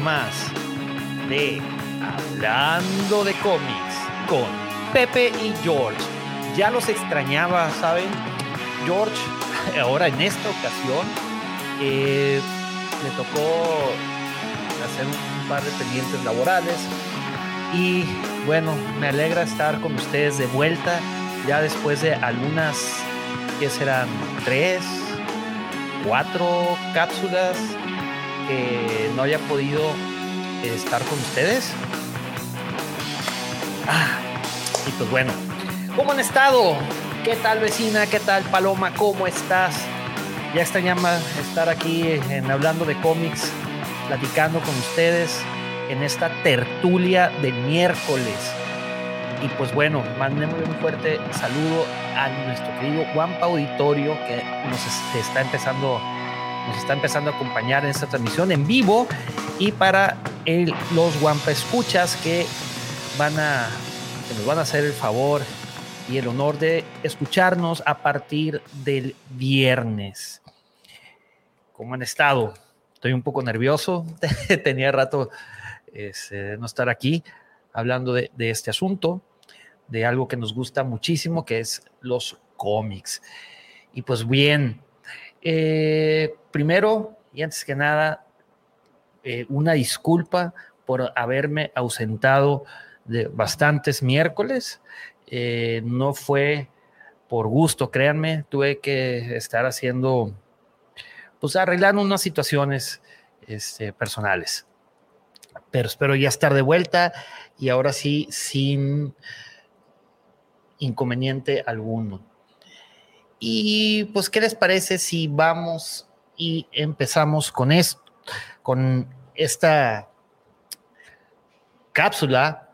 más de Hablando de cómics con Pepe y George. Ya los extrañaba, ¿saben? George, ahora en esta ocasión, eh, le tocó hacer un par de pendientes laborales y bueno, me alegra estar con ustedes de vuelta ya después de algunas, que serán tres, cuatro cápsulas que no haya podido estar con ustedes. Ah, y pues bueno, ¿cómo han estado? ¿Qué tal vecina? ¿Qué tal Paloma? ¿Cómo estás? Ya extrañaba estar aquí en Hablando de cómics, platicando con ustedes en esta tertulia de miércoles. Y pues bueno, mandemos un fuerte saludo a nuestro querido Guampa Auditorio que nos está empezando, nos está empezando a acompañar en esta transmisión en vivo y para los Guampa Escuchas que van a, que nos van a hacer el favor y el honor de escucharnos a partir del viernes. ¿Cómo han estado? Estoy un poco nervioso, tenía rato este, no estar aquí hablando de este asunto de algo que nos gusta muchísimo, que es los cómics. Y pues bien, eh, primero y antes que nada, eh, una disculpa por haberme ausentado de bastantes miércoles. Eh, no fue por gusto, créanme, tuve que estar haciendo, pues arreglando unas situaciones este, personales. Pero espero ya estar de vuelta y ahora sí, sin inconveniente alguno. Y pues, ¿qué les parece si vamos y empezamos con esto, con esta cápsula?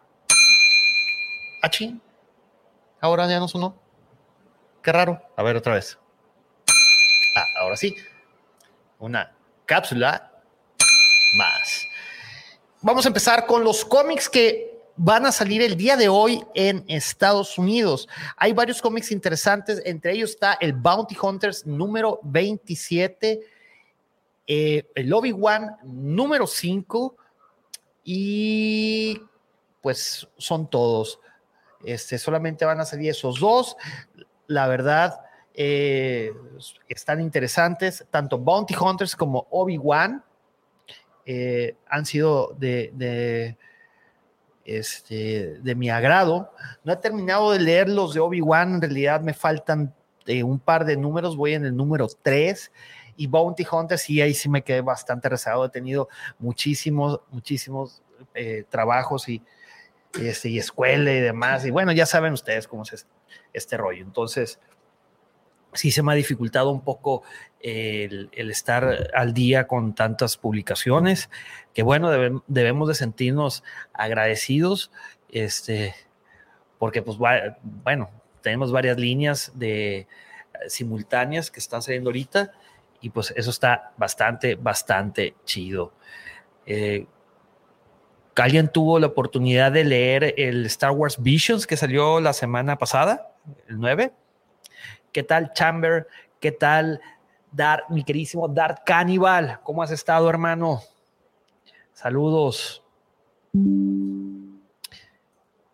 ¿Achi? Ahora ya no sonó. Qué raro. A ver otra vez. Ah, ahora sí. Una cápsula más. Vamos a empezar con los cómics que van a salir el día de hoy en Estados Unidos. Hay varios cómics interesantes, entre ellos está el Bounty Hunters número 27, eh, el Obi-Wan número 5 y pues son todos. Este, solamente van a salir esos dos. La verdad, eh, están interesantes. Tanto Bounty Hunters como Obi-Wan eh, han sido de este, de mi agrado. No he terminado de leer los de Obi-Wan, en realidad me faltan eh, un par de números, voy en el número 3 y Bounty Hunter, sí, ahí sí me quedé bastante rezagado, he tenido muchísimos, muchísimos eh, trabajos y, este, y escuela y demás, y bueno, ya saben ustedes cómo es este rollo, entonces sí se me ha dificultado un poco el, estar al día con tantas publicaciones, que bueno, debemos de sentirnos agradecidos, este, porque pues bueno, tenemos varias líneas de simultáneas que están saliendo ahorita y pues eso está bastante, bastante chido. Eh, ¿Alguien tuvo la oportunidad de leer el Star Wars Visions que salió la semana pasada, el 9? ¿Qué tal Chamber? ¿Qué tal Dar, mi queridísimo Dart Cannibal? ¿Cómo has estado, hermano? Saludos.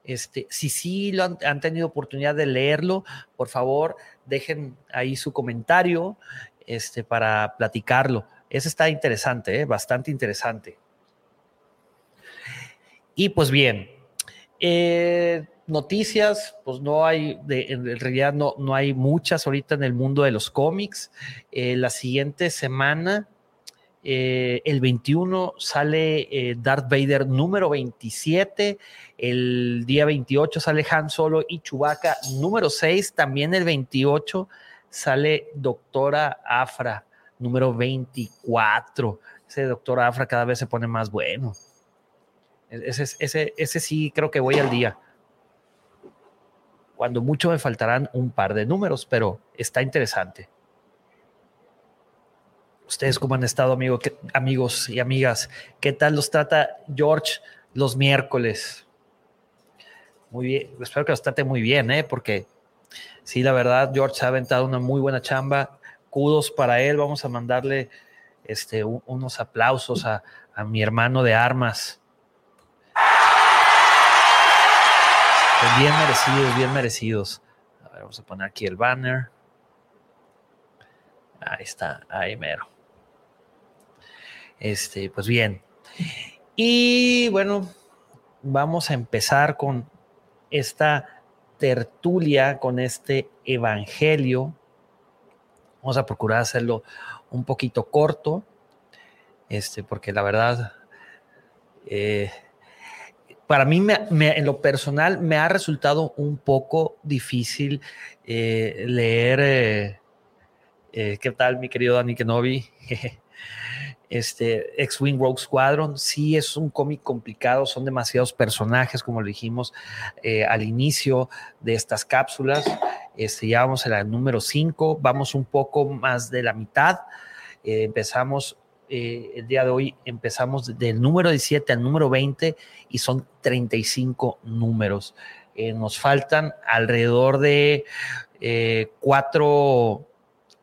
Este, si sí lo han, tenido oportunidad de leerlo, por favor, dejen ahí su comentario este, para platicarlo. Ese está interesante, ¿eh? bastante interesante. Y pues bien, eh, noticias, pues no hay, de, en realidad no, no hay muchas ahorita en el mundo de los cómics. Eh, la siguiente semana, eh, el 21, sale eh, Darth Vader número 27. El día 28 sale Han Solo y Chewbacca número 6. También el 28 sale Doctora Afra número 24. Ese Doctora Afra cada vez se pone más bueno. Ese, ese, ese sí creo que voy al día. Cuando mucho me faltarán un par de números, pero está interesante. Ustedes cómo han estado, amigo, amigos y amigas. ¿Qué tal los trata George los miércoles? Muy bien, espero que los trate muy bien, ¿eh? porque Sí, la verdad, George ha aventado una muy buena chamba. Kudos para él. Vamos a mandarle este, unos aplausos a mi hermano de armas. Bien merecidos, bien merecidos. A ver, vamos a poner aquí el banner. Ahí está, ahí mero. Este, pues bien. Y bueno, vamos a empezar con esta tertulia, con este evangelio. Vamos a procurar hacerlo un poquito corto, este, porque la verdad, eh, para mí en lo personal me ha resultado un poco difícil eh, leer. Eh, ¿Qué tal, mi querido Dani Kenobi? este X-Wing Rogue Squadron. Sí es un cómic complicado, son demasiados personajes, como lo dijimos eh, al inicio de estas cápsulas. Este, ya vamos a la número 5, vamos un poco más de la mitad. Eh, empezamos eh, el día de hoy, empezamos del número 17 al número 20 y son 35 números. nos faltan alrededor de cuatro,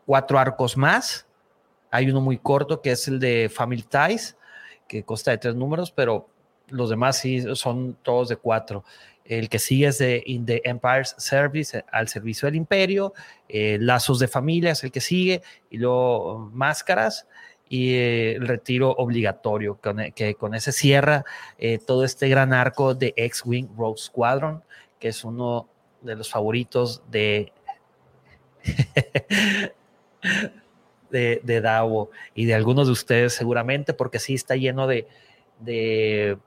cuatro arcos más hay uno muy corto que es el de Family Ties, que consta de tres números, pero los demás sí son todos de cuatro. El que sigue es de In the Empire's Service, eh, al servicio del imperio. Eh, Lazos de familia es el que sigue. Y luego Máscaras y eh, el retiro obligatorio, que con ese cierra todo este gran arco de X-Wing Rogue Squadron, que es uno de los favoritos de de, de DAO y de algunos de ustedes seguramente, porque sí está lleno de, de,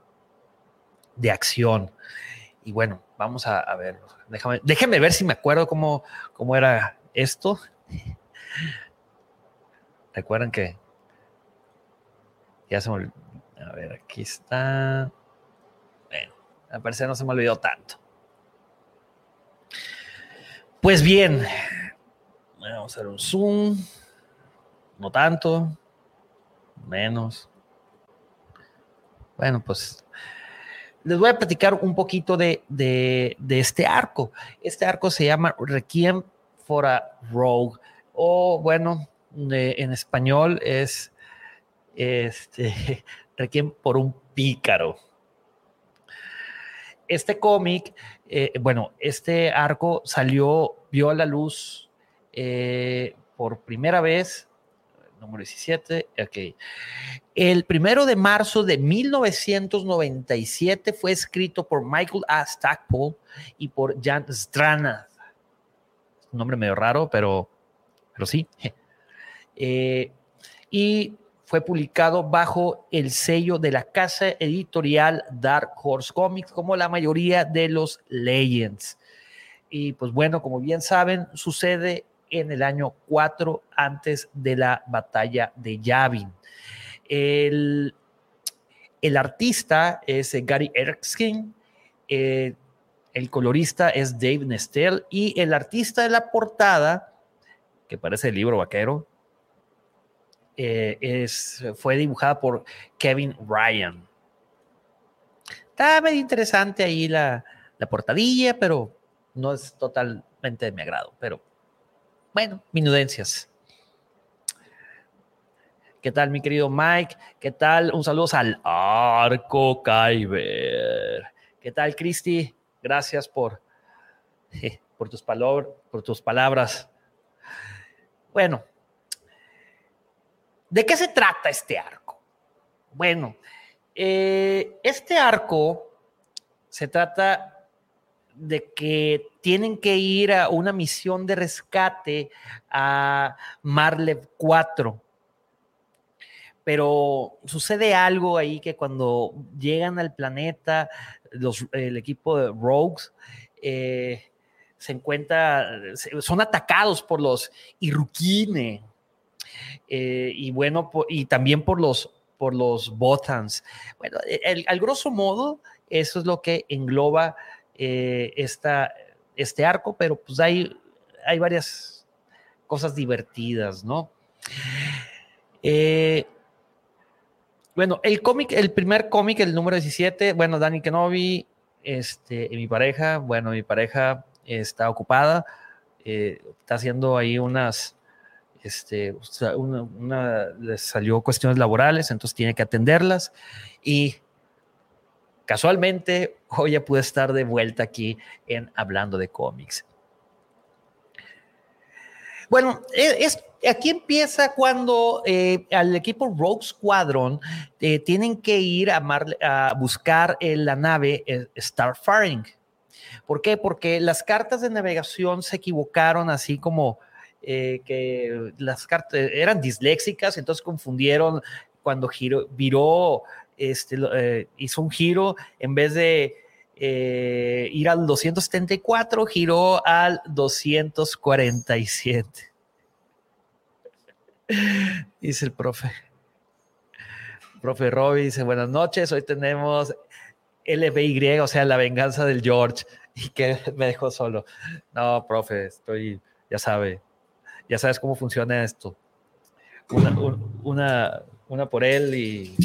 acción. Y bueno, vamos a, ver. Déjame, déjenme ver si me acuerdo cómo, cómo era esto. Recuerden que ya se me A ver, aquí está. Bueno, al parecer no se me olvidó tanto. Pues bien, vamos a hacer un zoom no tanto, menos. Bueno, pues les voy a platicar un poquito de, este arco. Este arco se llama Requiem for a Rogue, o bueno, en español es este, Requiem por un pícaro. Este cómic, eh, bueno, este arco salió, vio a la luz eh, por primera vez número 17. Ok. El primero de marzo de 1997 fue escrito por Michael A. Stackpole y por Jan Strana. Un nombre medio raro, pero, pero sí. Eh, y fue publicado bajo el sello de la casa editorial Dark Horse Comics, como la mayoría de los Legends. Y pues bueno, como bien saben, sucede en el año 4 antes de la batalla de Yavin. El, el artista es Gary Erskine, eh, el colorista es Dave Nestel y el artista de la portada, que parece el libro vaquero, eh, es, fue dibujada por Kevin Ryan. Está muy interesante ahí la, la portadilla, pero no es totalmente de mi agrado, pero bueno, minudencias. ¿Qué tal, mi querido Mike? ¿Qué tal? Un saludo al Arco Kyber. ¿Qué tal, Cristi? Gracias por, por, tus por tus palabras. Bueno, ¿de qué se trata este arco? Bueno, eh, este arco se trata de que tienen que ir a una misión de rescate a Marlev 4. Pero sucede algo ahí que cuando llegan al planeta, el equipo de Rogues eh, se encuentra, son atacados por los Irukine. Eh, y bueno, y también por los, por los Botans. Bueno, al grosso modo, eso es lo que engloba eh, este arco, pero pues hay, hay varias cosas divertidas, ¿no? Eh, bueno, el cómic, el primer cómic, el número 17, bueno, Dani Kenobi, este, mi pareja, bueno, mi pareja está ocupada está haciendo ahí unas, este, una, les salió cuestiones laborales, entonces tiene que atenderlas y casualmente hoy ya pude estar de vuelta aquí en Hablando de cómics. Bueno, e, es, aquí empieza cuando eh, al equipo Rogue Squadron eh, tienen que ir a, a buscar la nave Starfaring. ¿Por qué? Porque las cartas de navegación se equivocaron así como eh, que las cartas eran disléxicas, entonces confundieron cuando giró, viró, este, eh, hizo un giro, en vez de eh, ir al 274, giró al 247. Dice el profe. Profe Robbie dice, buenas noches, hoy tenemos LBY, o sea, la venganza del George, y que me dejó solo. No, profe, estoy, ya sabe, ya sabes cómo funciona esto. Una, una, por él y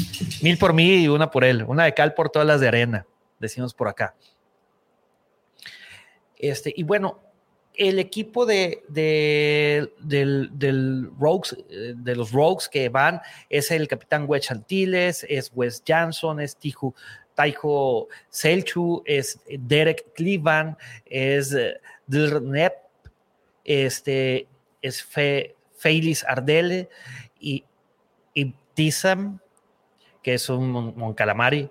mil por mí y una por él. Una de cal por todas las de arena, decimos por acá. Este, y bueno, el equipo de, del, del Rogues, eh, de los Rogues que van es el capitán Wedge Antilles, es Wes Jansson, es Tiju, Taiho Selchu, es Derek Cleveland, es eh, Dilnep, este, es Fe, Ardele y, y Tizam, que es un, un calamari.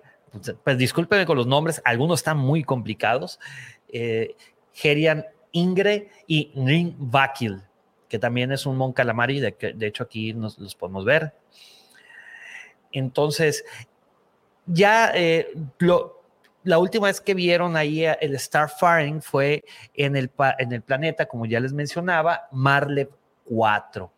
Pues discúlpenme con los nombres, algunos están muy complicados. Eh, Gerian Ingre y Ring Vakil, que también es un Mon Calamari, de, de hecho aquí nos los podemos ver. Entonces, ya eh, lo, la última vez que vieron ahí el Starfaring fue en el, en el planeta, como ya les mencionaba, Marlev 4.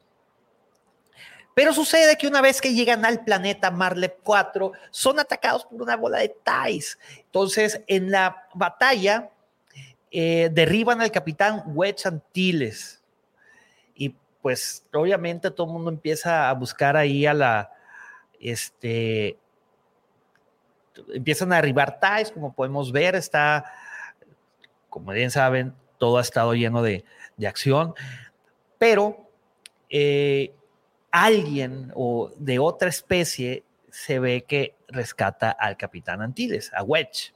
Pero sucede que una vez que llegan al planeta Marlev 4, son atacados por una bola de Tais. Entonces, en la batalla, eh, derriban al capitán Wedge Antilles. Y pues, obviamente, todo el mundo empieza a buscar ahí a la, este, empiezan a arribar ties, como podemos ver, está, como bien saben, todo ha estado lleno de, acción, pero eh, alguien o de otra especie se ve que rescata al capitán Antilles, a Wedge.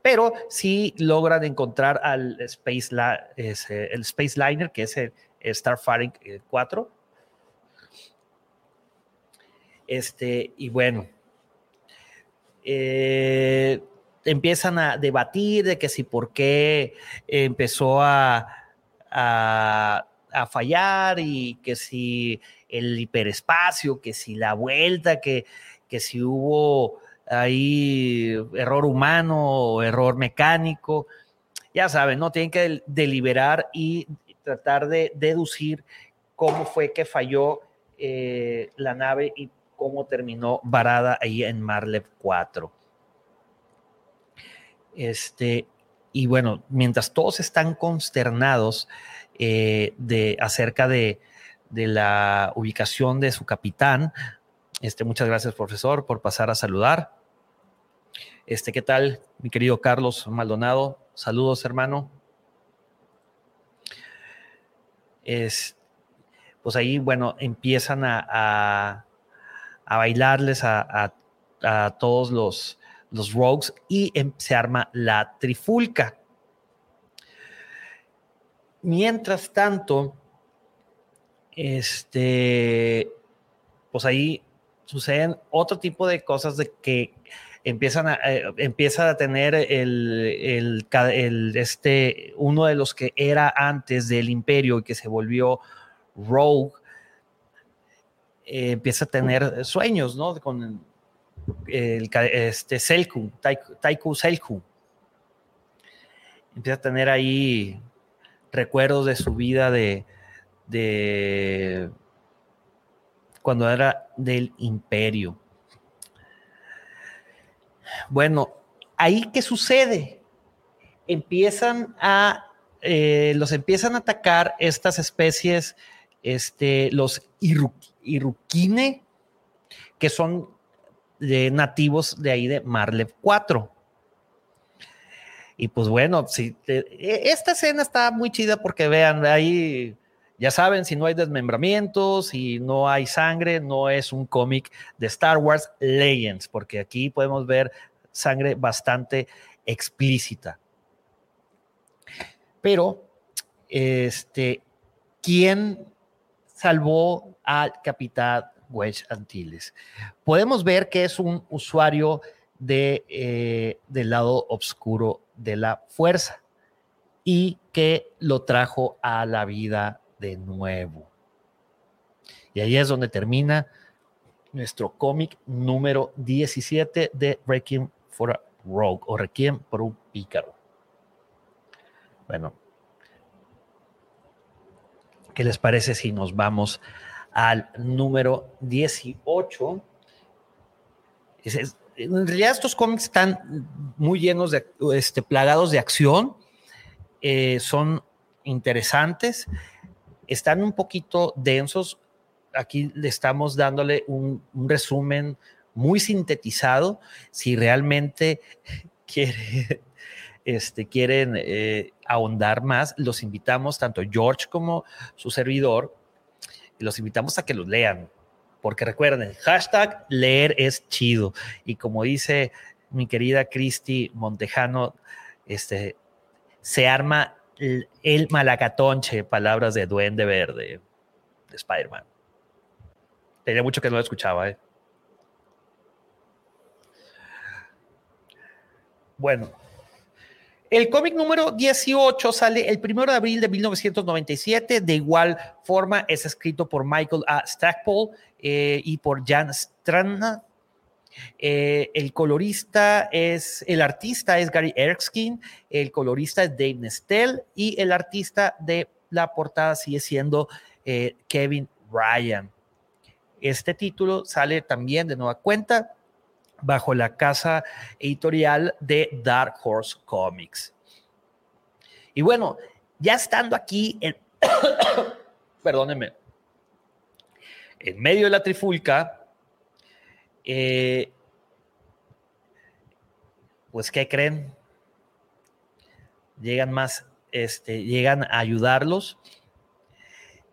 Pero sí logran encontrar al Space, el Space Liner, que es el Starfaring 4. Este, y bueno, eh, empiezan a debatir de que si por qué empezó a, a, fallar y que si el hiperespacio, que si la vuelta, que, que si hubo ahí error humano o error mecánico. Ya saben, ¿no? Tienen que deliberar y tratar de deducir cómo fue que falló eh, la nave y cómo terminó varada ahí en Marlev 4. Este, y bueno, mientras todos están consternados eh, de, acerca de, la ubicación de su capitán, este, muchas gracias, profesor, por pasar a saludar. Este, ¿qué tal, mi querido Carlos Maldonado? Saludos, hermano. Es, pues ahí, bueno, empiezan a bailarles a, todos los, los rogues y em, se arma la trifulca. Mientras tanto, este, pues ahí suceden otro tipo de cosas de que empiezan a, eh, empieza a tener el, el, este, uno de los que era antes del imperio y que se volvió rogue, eh, empieza a tener sueños, ¿no? Con el, este Selku, Taiku, Selku. Empieza a tener ahí recuerdos de su vida de, de cuando era del imperio. Bueno, ahí qué sucede? Empiezan a, eh, los empiezan a atacar estas especies, este, los Iruki Irukine, que son nativos de ahí de Marlev 4. Y pues bueno, si e, esta escena está muy chida porque vean, ahí ya saben, si no hay desmembramientos, si no hay sangre, no es un cómic de Star Wars Legends, porque aquí podemos ver sangre bastante explícita. Pero, este, ¿quién salvó al capitán Wedge Antilles? Podemos ver que es un usuario de, eh, del lado oscuro de la fuerza y que lo trajo a la vida de nuevo. Y ahí es donde termina nuestro cómic número 17 de Requiem for a Rogue o Requiem por un pícaro. Bueno, ¿qué les parece si nos vamos al número 18? en realidad estos cómics están muy llenos de, este, plagados de acción, eh, son interesantes están un poquito densos. Aquí le estamos dándole un, resumen muy sintetizado. Si realmente quiere, este, quieren eh, ahondar más, los invitamos, tanto George como su servidor, los invitamos a que los lean. Porque recuerden, hashtag leer es chido. Y como dice mi querida Cristi Montejano, este, se arma el, malacatonche, palabras de Duende Verde, de Spider-Man. Tenía mucho que no lo escuchaba, ¿eh? Bueno, el cómic número 18 sale el 1 de abril de 1997. De igual forma, es escrito por Michael A. Stackpole eh, y por Jan Strana. Eh, el colorista es, el artista es Gary Erskine, el colorista es Dave Nestel y el artista de la portada sigue siendo eh, Kevin Ryan. Este título sale también de nueva cuenta bajo la casa editorial de Dark Horse Comics. Y bueno, ya estando aquí, en, perdónenme, en medio de la trifulca, eh, pues, ¿qué creen? Llegan más, este, llegan a ayudarlos.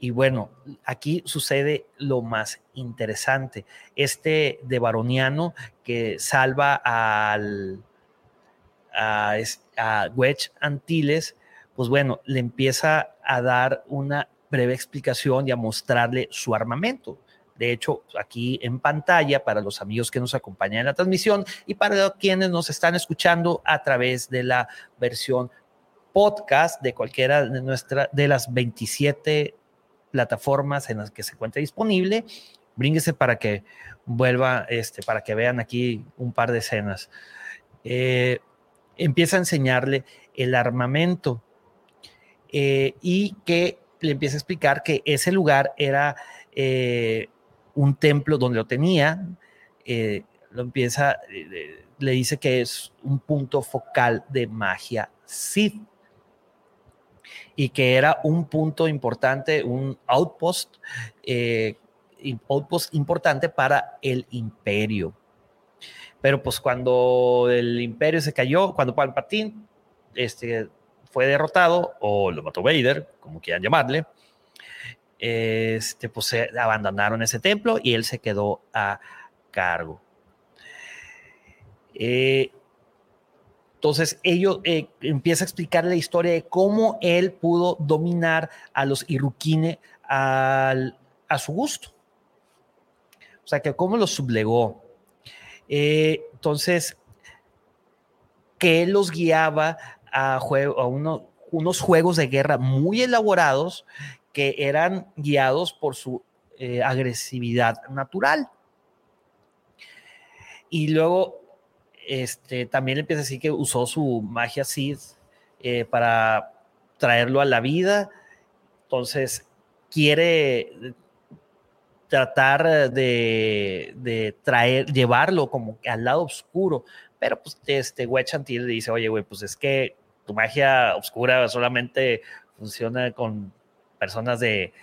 Y bueno, aquí sucede lo más interesante. Este de Baroniano que salva al, a, a Wedge Antilles, pues bueno, le empieza a dar una breve explicación y a mostrarle su armamento. De hecho, aquí en pantalla para los amigos que nos acompañan en la transmisión y para quienes nos están escuchando a través de la versión podcast de cualquiera de, nuestra, de las 27 plataformas en las que se encuentra disponible. Brínguese para que vuelva, este, para que vean aquí un par de escenas. Eh, empieza a enseñarle el armamento eh, y que le empieza a explicar que ese lugar era eh, un templo donde lo tenía, lo empieza, le dice que es un punto focal de magia Sith y que era un punto importante, un outpost, eh, outpost importante para el imperio. Pero pues cuando el imperio se cayó, cuando Palpatine este, fue derrotado, o lo mató Vader, como quieran llamarle, este, pues abandonaron ese templo y él se quedó a cargo. Eh, entonces, ellos eh, empieza a explicar la historia de cómo él pudo dominar a los Irukine a su gusto. O sea, que cómo los sublegó. Eh, entonces, que él los guiaba a, a unos juegos de guerra muy elaborados que eran guiados por su eh, agresividad natural. Y luego este, también empieza a decir que usó su magia Sith eh, para traerlo a la vida. Entonces, quiere tratar de, traer, llevarlo como al lado oscuro. Pero pues este Wechantil le dice, oye, güey, pues es que tu magia oscura solamente funciona con personas de,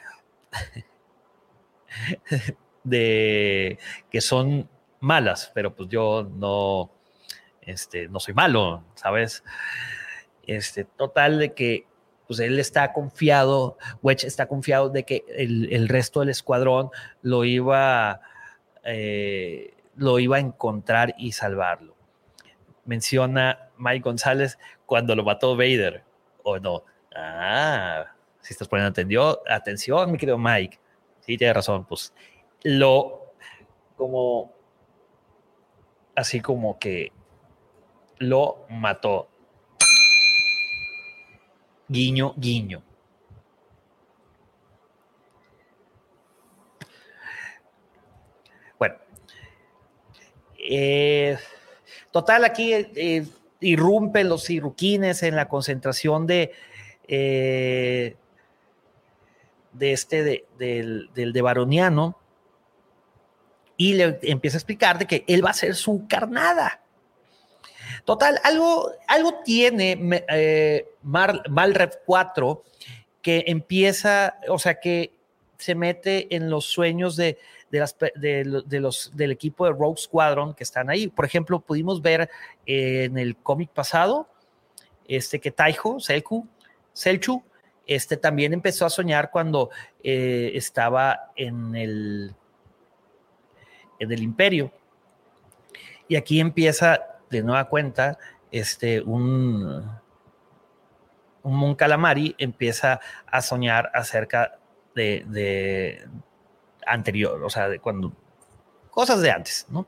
de que son malas, pero pues yo no, este, no soy malo, ¿sabes? Este, total de que pues él está confiado, Wedge está confiado de que el, resto del escuadrón lo iba, eh, lo iba a encontrar y salvarlo. Menciona Mike González cuando lo mató Vader, o no. Ah, si estás poniendo atención, atención, mi querido Mike. Sí, tiene razón, pues lo como así como que lo mató. Guiño, guiño. Bueno. Eh, total, aquí eh, irrumpen los cirruquines en la concentración de, eh, de este, de, del, del de Baroniano y le empieza a explicar de que él va a ser su carnada. Total, algo, algo tiene eh, Malrev 4 que empieza, o sea, que se mete en los sueños de, de, los, del equipo de Rogue Squadron que están ahí. Por ejemplo, pudimos ver eh, en el cómic pasado este, que Taiho, Selku, Selchu, este también empezó a soñar cuando eh, estaba en el del imperio. Y aquí empieza de nueva cuenta este, un, un Mon Calamari empieza a soñar acerca de, anterior, o sea, de cuando cosas de antes, ¿no?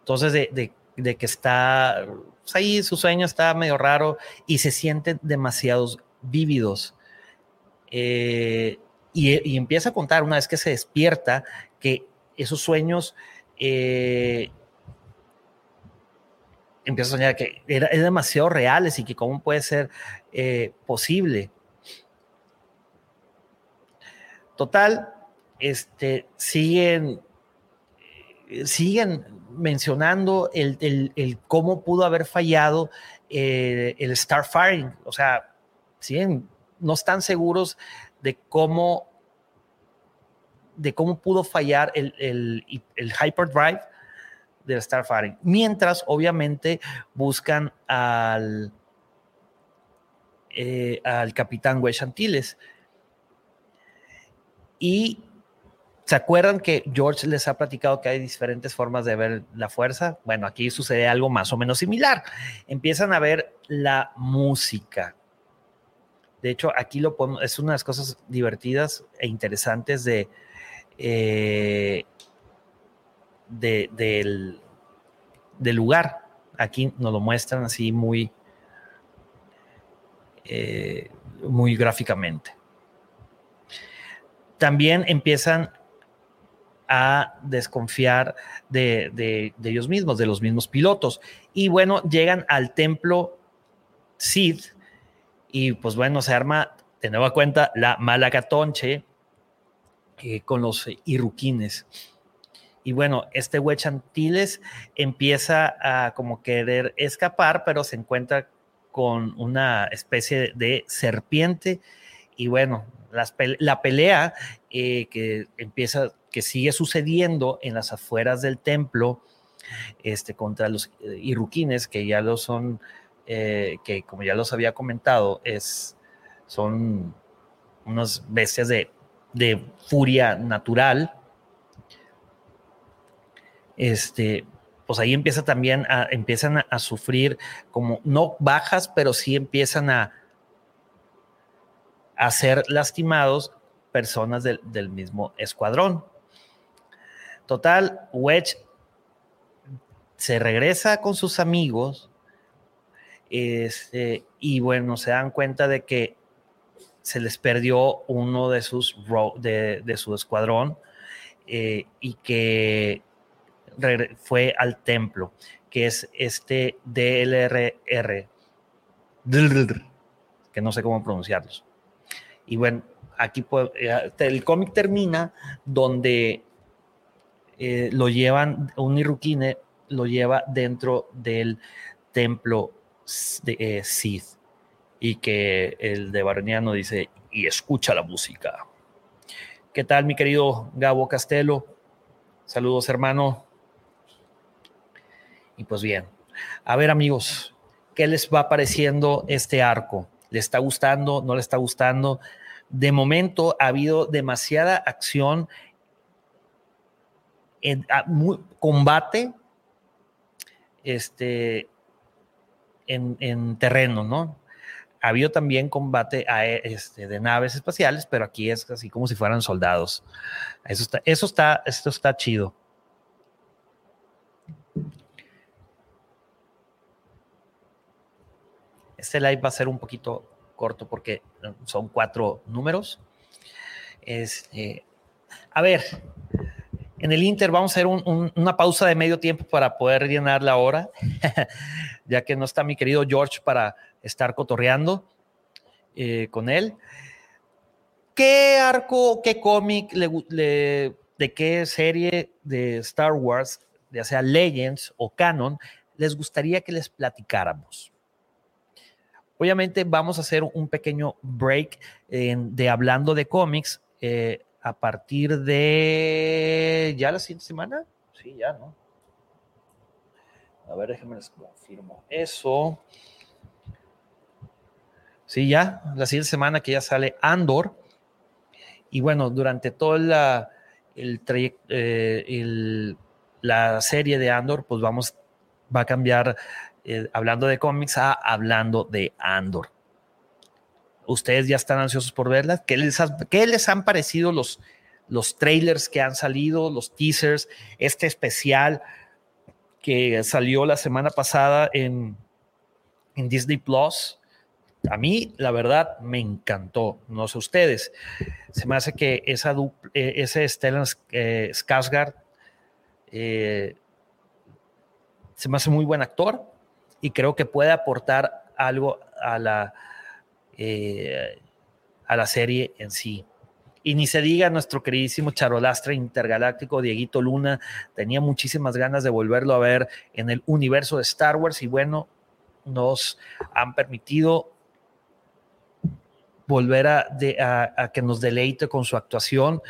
Entonces, de, que está pues ahí, su sueño está medio raro y se sienten demasiados vívidos. Eh, y, empieza a contar una vez que se despierta que esos sueños eh, empieza a soñar que era, es demasiado reales y que cómo puede ser eh, posible. Total, este, siguen, siguen mencionando el, cómo pudo haber fallado eh, el Starfiring. O sea, siguen, no están seguros de cómo de cómo pudo fallar el, el, el Hyperdrive del Starfighter. Mientras, obviamente, buscan al, eh, al capitán Wedge Antilles. Y ¿Se acuerdan que George les ha platicado que hay diferentes formas de ver la fuerza? Bueno, aquí sucede algo más o menos similar. Empiezan a ver la música. De hecho, aquí lo es una de las cosas divertidas e interesantes de, eh, del, lugar. Aquí nos lo muestran así muy, eh, muy gráficamente. También empiezan a desconfiar de, ellos mismos, de los mismos pilotos. Y bueno, llegan al templo Sid y pues bueno, se arma de nueva cuenta la Malagatonche eh, con los irruquines. Y bueno, este Antilles empieza a como querer escapar, pero se encuentra con una especie de serpiente. Y bueno, la pelea eh, que empieza, que sigue sucediendo en las afueras del templo, este, contra los eh, irruquines, que ya lo son, eh, que como ya los había comentado, es, son unas bestias de, de furia natural este, pues ahí empieza también a, empiezan a, sufrir como no bajas, pero sí empiezan a, a ser lastimados personas del, mismo escuadrón. Total, Wedge se regresa con sus amigos este, y bueno, se dan cuenta de que se les perdió uno de sus de, de su escuadrón eh, y que fue al templo, que es este DLRR, que no sé cómo pronunciarlos. Y bueno, aquí eh, el cómic termina donde eh, lo llevan, un Irukine lo lleva dentro del templo de eh, Sith y que el de Baroniano dice, y escucha la música. ¿Qué tal, mi querido Gabo Castelo? Saludos, hermano. Y pues bien, a ver amigos, ¿qué les va pareciendo este arco? ¿Le está gustando? ¿No le está gustando? De momento ha habido demasiada acción, en, combate este, en, en terreno, ¿no? ha habido también combate este, de naves espaciales, pero aquí es así como si fueran soldados. Eso está, eso está, esto está chido. Este live va a ser un poquito corto porque son cuatro números. Este, a ver, en el Inter vamos a hacer una pausa de medio tiempo para poder llenar la hora, ya que no está mi querido George para estar cotorreando eh, con él. ¿Qué arco, qué cómic, de qué serie de Star Wars, ya sea Legends o Canon, les gustaría que les platicáramos? Obviamente vamos a hacer un pequeño break de hablando de cómics eh, a partir de ya la siguiente semana. Sí, ya, ¿no? A ver, déjenme les confirmo eso. Sí, ya, la siguiente semana que ya sale Andor. Y bueno, durante toda la, eh, la serie de Andor, pues vamos, va a cambiar, eh, hablando de cómics, hablando de Andor. Ustedes ya están ansiosos por verla. ¿Qué les, qué les han parecido los, los trailers que han salido, los teasers, este especial que salió la semana pasada en, en Disney Plus? a mí, la verdad, me encantó. No sé ustedes. Se me hace que esa eh, ese Stellan eh, Skarsgård eh, se me hace muy buen actor y creo que puede aportar algo a la, a la serie en sí. Y ni se diga nuestro queridísimo charolastre intergaláctico Dieguito Luna, tenía muchísimas ganas de volverlo a ver en el universo de Star Wars y bueno, nos han permitido volver a, que nos deleite con su actuación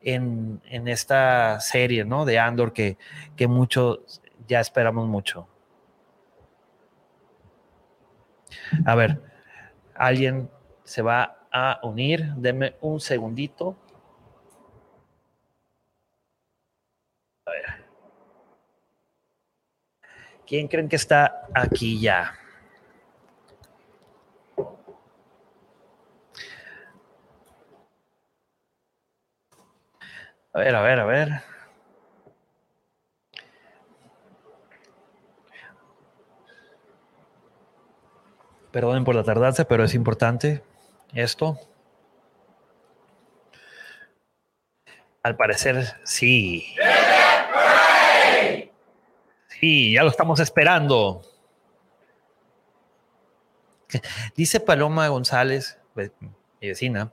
en, esta serie, ¿no? De Andor, que, que mucho, ya esperamos mucho. A ver, alguien se va a unir. Denme un segundito. A ver. ¿Quién creen que está aquí ya? A ver, a ver, a ver. Perdonen por la tardanza, pero es importante esto. Al parecer, sí. Sí, ya lo estamos esperando. Dice Paloma González, pues, mi vecina,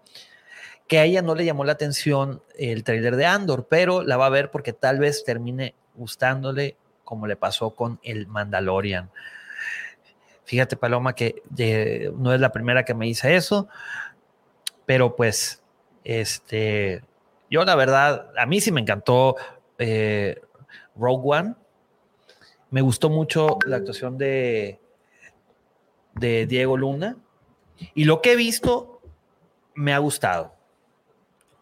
que a ella no le llamó la atención el trailer de Andor, pero la va a ver porque tal vez termine gustándole como le pasó con el Mandalorian. Fíjate, Paloma, que no es la primera que me dice eso, pero pues, este, yo la verdad, a mí sí me encantó eh, Rogue One. Me gustó mucho la actuación de, de Diego Luna. Y lo que he visto me ha gustado.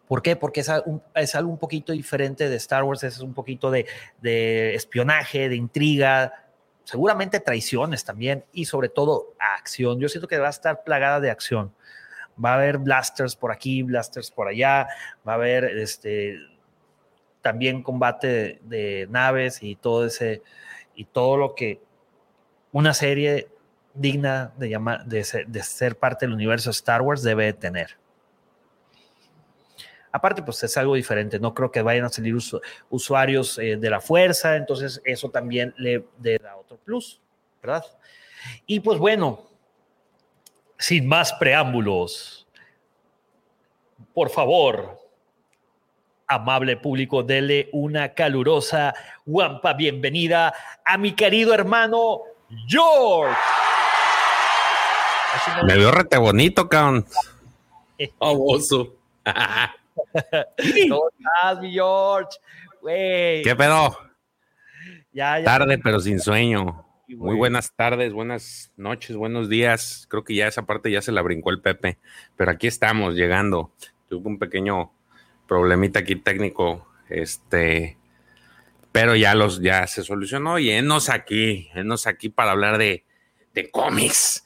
¿Por qué? Porque es, algo un poquito diferente de Star Wars, es un poquito de, espionaje, de intriga, seguramente traiciones también y sobre todo acción. Yo siento que va a estar plagada de acción. Va a haber blasters por aquí, blasters por allá, va a haber este, también combate de, naves y todo ese y todo lo que una serie digna de, llamar, de, de ser parte del universo Star Wars debe tener. Aparte, pues es algo diferente, no creo que vayan a salir usuarios eh, de la fuerza, entonces eso también le, da otro plus, ¿verdad? Y pues bueno, sin más preámbulos, por favor, amable público, dele una calurosa guampa bienvenida a mi querido hermano George. Me veo rete bonito, cabrón. Famoso. ¿Cómo estás, mi George? ¿Qué pedo? Ya, Tarde, pero sin sueño. Muy buenas tardes, buenas noches, buenos días. Creo que ya esa parte ya se la brincó el Pepe, pero aquí estamos llegando. Tuve un pequeño problemita aquí técnico, este, pero ya los ya se solucionó y enos aquí, enos aquí para hablar de, de cómics,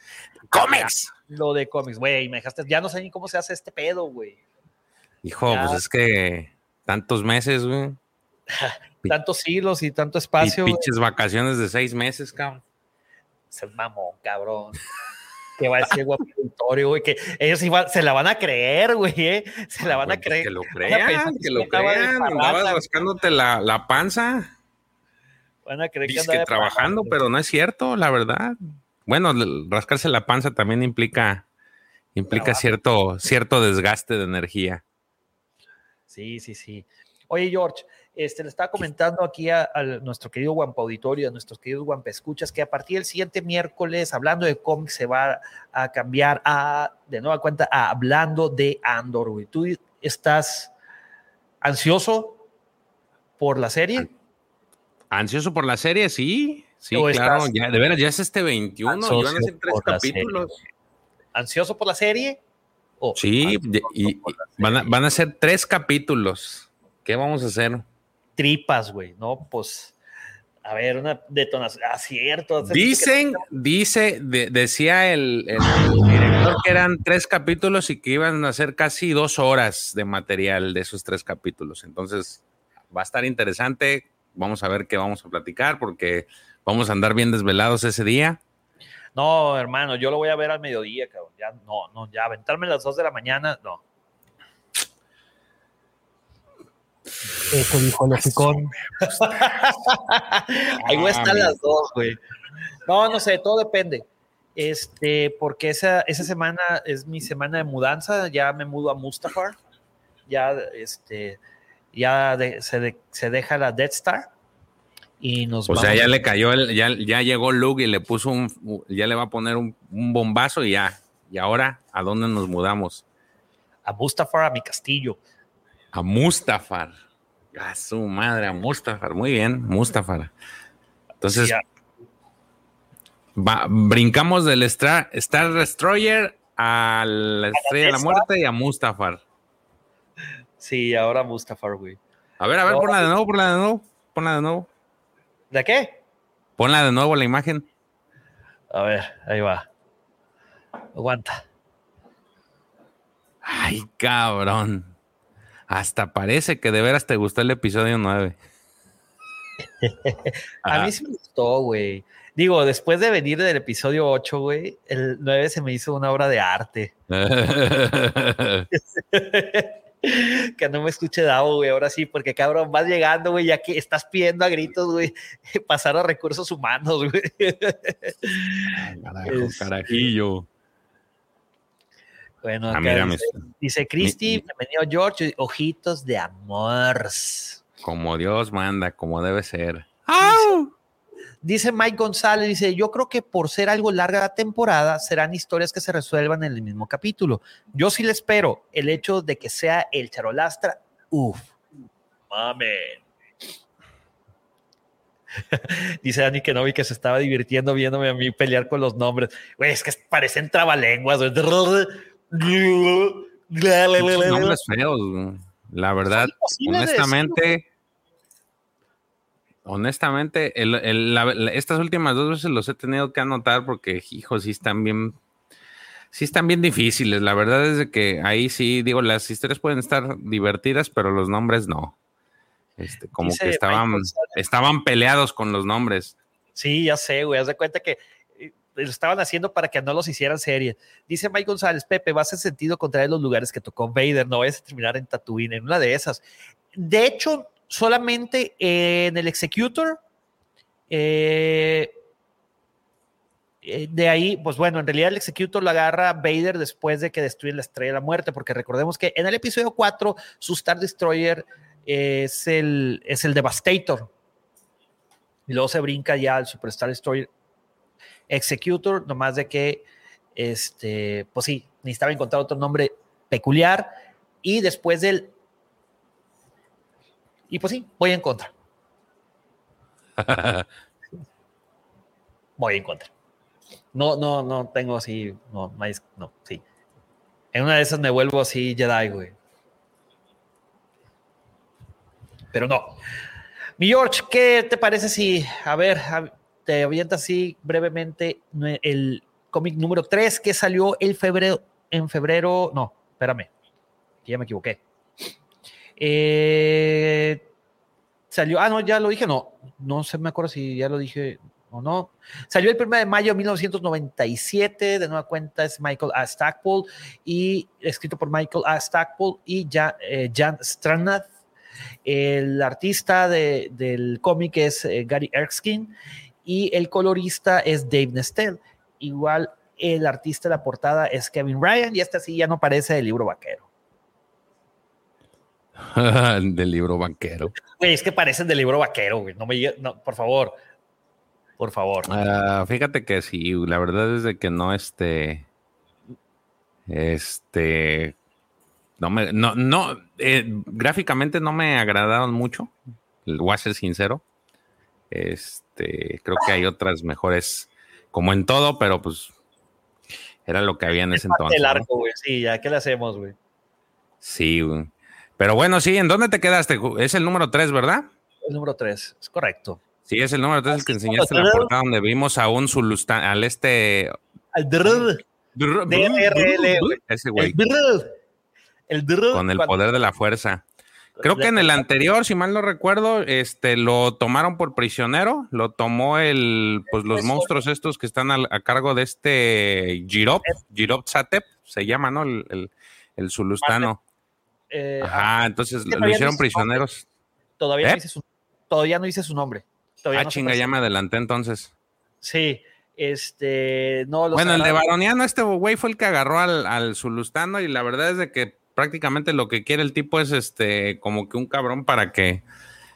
cómics. Lo de cómics, güey, me dejaste, ya no sé ni cómo se hace este pedo, güey. Hijo, pues es que tantos meses, güey. tantos siglos y tanto espacio. Y pinches vacaciones de seis meses, cabrón. Se mamón, cabrón. que va a decir guapitorio, güey, que ellos igual se la van a creer, güey, ¿eh? se la van a pues creer. Que lo crean, que, lo crean, andabas rascándote la, la, panza. Van a creer que, que trabajando, pero no es cierto, la verdad. Bueno, rascarse la panza también implica, implica cierto, cierto desgaste de energía. Sí, sí, sí. Oye, George, este, le estaba comentando aquí a, nuestro querido Guampa Auditorio, a nuestros queridos Guampa Escuchas, que a partir del siguiente miércoles, hablando de cómics, se va a cambiar a, de nueva cuenta, a hablando de Andor, güey. ¿Tú estás ansioso por la serie? Ansioso por la serie, sí. Sí, claro, ya, de veras, ya es este 21, y van a ser tres capítulos. ¿Ansioso por la serie? Sí, y, van, a, van a ser tres capítulos. ¿Qué vamos a hacer? tripas, güey, ¿no? Pues, a ver, una detonación, acierto. Ah, Dicen, dice, decía el, director que eran tres capítulos y que iban a ser casi dos horas de material de esos tres capítulos. Entonces, va a estar interesante. Vamos a ver qué vamos a platicar porque vamos a andar bien desvelados ese día. No, hermano, yo lo voy a ver al mediodía, cabrón. Ya, no, no, ya aventarme a las dos de la mañana, no. Eso dijo el Ahí voy a estar las dos, güey. No, no sé, todo depende. Este, porque esa, esa semana es mi semana de mudanza, ya me mudo a Mustafar, ya, este, ya se, deja la Death Star y nos O sea, ya le cayó, el, ya, ya llegó Luke y le puso un, ya le va a poner un, un bombazo y ya. Y ahora, ¿a dónde nos mudamos? A Mustafar, a mi castillo. A Mustafar. A su madre, a Mustafar. Muy bien, Mustafar. Entonces, brincamos del Star, Star Destroyer a la Estrella de la Muerte y a Mustafar. Sí, ahora Mustafar, güey. A ver, a ver, ponla de nuevo, ponla de nuevo, ponla de nuevo. ¿De qué? Ponla de nuevo la imagen. A ver, ahí va. Aguanta. Ay, cabrón. Hasta parece que de veras te gustó el episodio 9. a mí sí me gustó, güey. Digo, después de venir del episodio 8, güey, el 9 se me hizo una obra de arte. que no me escuche Davo, güey, ahora sí, porque cabrón, vas llegando, güey, ya que estás pidiendo a gritos, güey, pasar a recursos humanos, güey. Carajo, carajillo. Bueno, ah, dice, Cristi, bienvenido George, ojitos de amor. Como Dios manda, como debe ser. Dice, Mike González, dice, yo creo que por ser algo larga la temporada, serán historias que se resuelvan en el mismo capítulo. Yo sí le espero el hecho de que sea el charolastra, uff, mamen. Dice Dani que no vi que se estaba divirtiendo viéndome a mí pelear con los nombres. Güey, es que parecen trabalenguas. Nombres feos, la verdad, honestamente, honestamente, estas últimas dos veces los he tenido que anotar porque, hijos, sí están bien, sí están bien difíciles. La verdad es de que ahí sí, digo, las historias pueden estar divertidas, pero los nombres no. Este, como que estaban, estaban peleados con los nombres. Sí, ya sé, güey. Haz de cuenta que lo estaban haciendo para que no los hicieran serie. Dice Mike González, Pepe, vas en sentido contraer los lugares que tocó Vader, no vayas a terminar en Tatooine, en una de esas. De hecho, solamente en el Executor, eh, eh, de ahí, pues bueno, en realidad el Executor lo agarra Vader después de que destruye la Estrella de la Muerte, porque recordemos que en el episodio 4 su Star Destroyer es el, es el Devastator. Y luego se brinca ya al Super Star Destroyer Executor, nomás de que, este, pues sí, necesitaba encontrar otro nombre peculiar y después del... Y pues sí, voy en contra. voy en contra. No, no, no tengo así, no, no, sí. En una de esas me vuelvo así Jedi, güey. Pero no. Mi George, ¿qué te parece si, a ver, te avienta así brevemente el cómic número 3 que salió el febrero, en febrero, no, espérame, ya me equivoqué. Eh, salió, ah, no, ya lo dije, no, no sé, me acuerdo si ya lo dije o no. Salió el 1 de mayo de 1997, de nueva cuenta es Michael A. Stackpole y escrito por Michael A. Stackpole y Jan, eh, Jan Stranath. El artista de, del cómic es eh, Gary Erskine y el colorista es Dave Nestel. Igual el artista de la portada es Kevin Ryan y este sí ya no parece del libro vaquero. del libro vaquero. Güey, es que parecen del libro vaquero, güey. No me no, por favor. Por favor. Ah, fíjate que sí, la verdad es de que no este. Este. No me. No, no. Eh, gráficamente no me agradaron mucho. Voy a ser sincero. Este. Creo que hay otras mejores. Como en todo, pero pues. Era lo que había en ese entonces. El arco, güey. Sí, ya, ¿qué le hacemos, güey? Sí, güey. Pero bueno, sí, ¿en dónde te quedaste? Es el número 3, ¿verdad? El número 3, es correcto. Sí, es el número 3 el que enseñaste la portada donde vimos a un Zulustán, al este. Al DRL. Ese güey. El Con el poder de la fuerza. Creo que en el anterior, si mal no recuerdo, este lo tomaron por prisionero, lo tomó el, pues los monstruos estos que están a, cargo de este Girop, Girop Zatep, se llama, ¿no? El, el, Zulustano. Eh, Ajá, entonces lo hicieron prisioneros. Todavía, no ¿Eh? dice su, todavía no dice su nombre ah, chinga, ya me adelanté entonces. Sí, este, no. bueno, el de Baroniano, este güey fue el que agarró al, al Zulustano y la verdad es de que prácticamente lo que quiere el tipo es este, como que un cabrón para que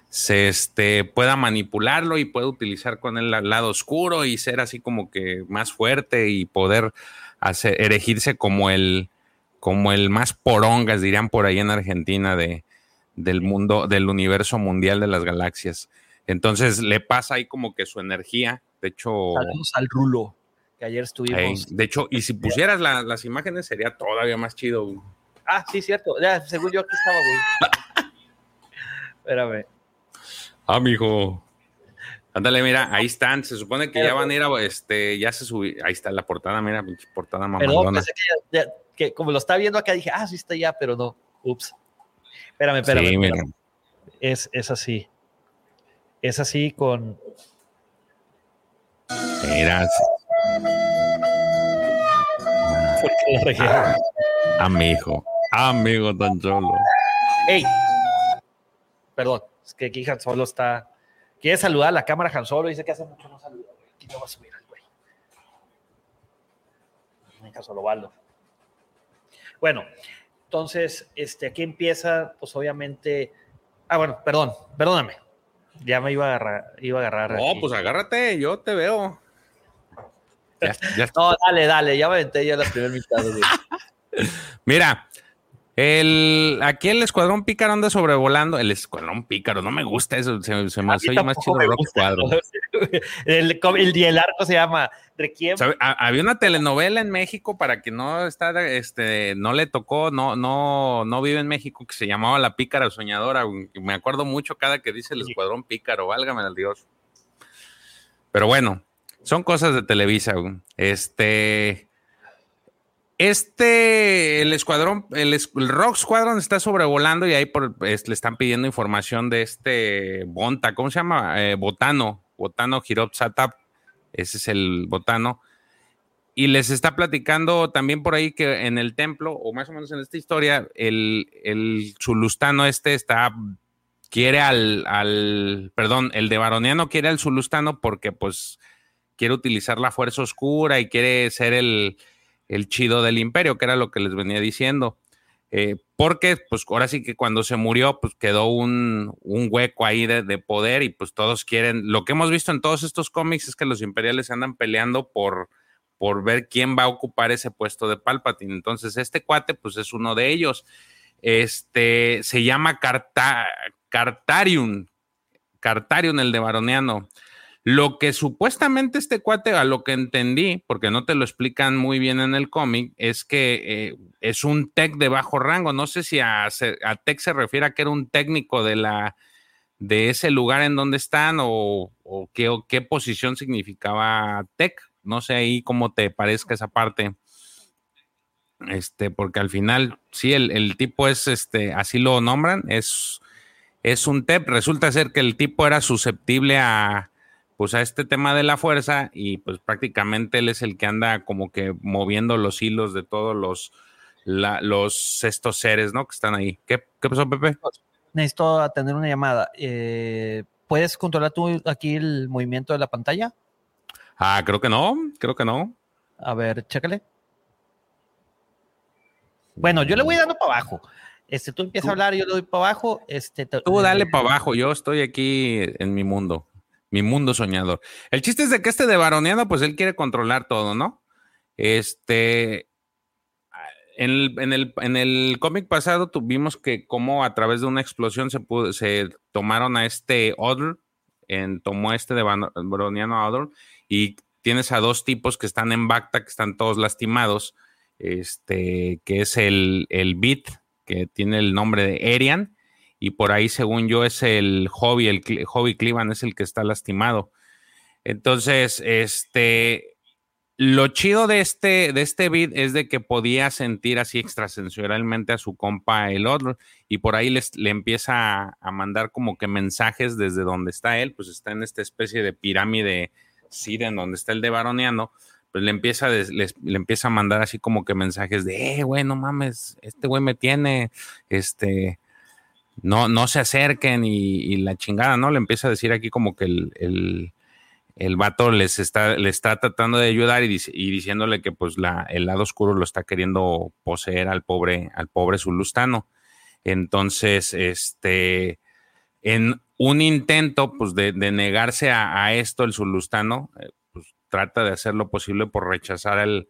se este, pueda manipularlo y pueda utilizar con él al lado oscuro y ser así como que más fuerte y poder hacer, erigirse como el, como el más porongas, dirían por ahí en Argentina, de, del mundo, del universo mundial de las galaxias. Entonces le pasa ahí como que su energía. De hecho. Saludos al Rulo, que ayer estuvimos. de hecho, y si pusieras las imágenes sería todavía más chido. Ah, sí, cierto. Ya, según yo aquí estaba, güey. Espérame. Ah, mijo. Ándale, mira, ahí están. Se supone que ya van a ir a, este, ya se subió. Ahí está la portada, mira, portada mamadona. pensé que, que, como lo está viendo acá, dije, ah, sí está ya, pero no. Ups. Espérame, espérame. Sí. Es, es así es así con. Mira. Ah, amigo, amigo tan solo. ¡Ey! Perdón, es que aquí Han Solo está. Quiere saludar a la cámara Han Solo, dice que hace mucho no saluda, Aquí no va a subir al güey. En Solo Baldo. Bueno, entonces, este, aquí empieza, pues obviamente. Ah, bueno, perdón, perdóname. Ya me iba a agarrar. Iba a agarrar no, pues agárrate, yo te veo. no, dale, dale, ya me aventé ya la primera mitad. Mira, el, aquí el escuadrón pícaro anda sobrevolando. El escuadrón pícaro, no me gusta eso. Se, me oye más chido Rock Squadron. El, el, arco se llama Requiem. había una telenovela en México para que no está, este, no le tocó, no, no, no vive en México, que se llamaba La Pícara Soñadora. Me acuerdo mucho cada que dice el escuadrón pícaro, válgame al Dios. Pero bueno, son cosas de Televisa. Este. Este, el escuadrón, el, Rock Squadron está sobrevolando y ahí le están pidiendo información de este Bonta, ¿cómo se llama? Eh, Botano, Botano Hirop Satap, ese es el Botano. Y les está platicando también por ahí que en el templo, o más o menos en esta historia, el, el Zulustano este está, quiere al, al, perdón, el de Baroniano quiere al Zulustano porque pues quiere utilizar la fuerza oscura y quiere ser el el chido del imperio, que era lo que les venía diciendo. Eh, porque, pues ahora sí que cuando se murió, pues quedó un, hueco ahí de, poder y pues todos quieren, lo que hemos visto en todos estos cómics es que los imperiales andan peleando por, por ver quién va a ocupar ese puesto de Palpatine. Entonces, este cuate, pues es uno de ellos. Este, se llama Carta, Cartarium, Cartarium el de Baroniano. Lo que supuestamente este cuate, a lo que entendí, porque no te lo explican muy bien en el cómic, es que eh, es un tech de bajo rango. No sé si a, tech se refiere a que era un técnico de la de ese lugar en donde están o, qué, posición significaba tech. No sé ahí cómo te parezca esa parte. Este, porque al final, sí, el, el tipo es, este, así lo nombran, es, es un TEP. Resulta ser que el tipo era susceptible a, pues a este tema de la fuerza y pues prácticamente él es el que anda como que moviendo los hilos de todos los, los estos seres, ¿no? Que están ahí. ¿Qué, qué pasó, Pepe? Necesito atender una llamada. Eh, ¿Puedes controlar tú aquí el movimiento de la pantalla? Ah, creo que no, creo que no. A ver, chécale. Bueno, yo le voy dando para abajo. Este, tú empiezas a hablar, yo le doy para abajo. Este, tú dale para abajo, yo estoy aquí en mi mundo, mi mundo soñador. El chiste es de que este de baroneado, pues él quiere controlar todo, ¿no? Este, en el, en el, en el cómic pasado tuvimos que como a través de una explosión se, pudo, se tomaron a este Odr, en, tomó este de baroniano a Odr, y tienes a dos tipos que están en Bacta, que están todos lastimados este, que es el, el Beat, que tiene el nombre de Erian, y por ahí, según yo, es el Hobby, el Hobby Cleveland es el que está lastimado. Entonces, este, lo chido de este, de este beat es de que podía sentir así extrasensorialmente a su compa el otro, y por ahí les, le empieza a, mandar como que mensajes desde donde está él, pues está en esta especie de pirámide Sida en donde está el de Baroneando, pues le empieza, le empieza a mandar así como que mensajes de, eh, güey, no mames, este güey me tiene, este, no, no se acerquen y, la chingada, ¿no? Le empieza a decir aquí como que el, el, vato les está, le está tratando de ayudar y, diciéndole que pues la, el lado oscuro lo está queriendo poseer al pobre, al pobre Zulustano. Entonces, este, en un intento pues de, negarse a, esto, el Zulustano, eh, trata de hacer lo posible por rechazar el,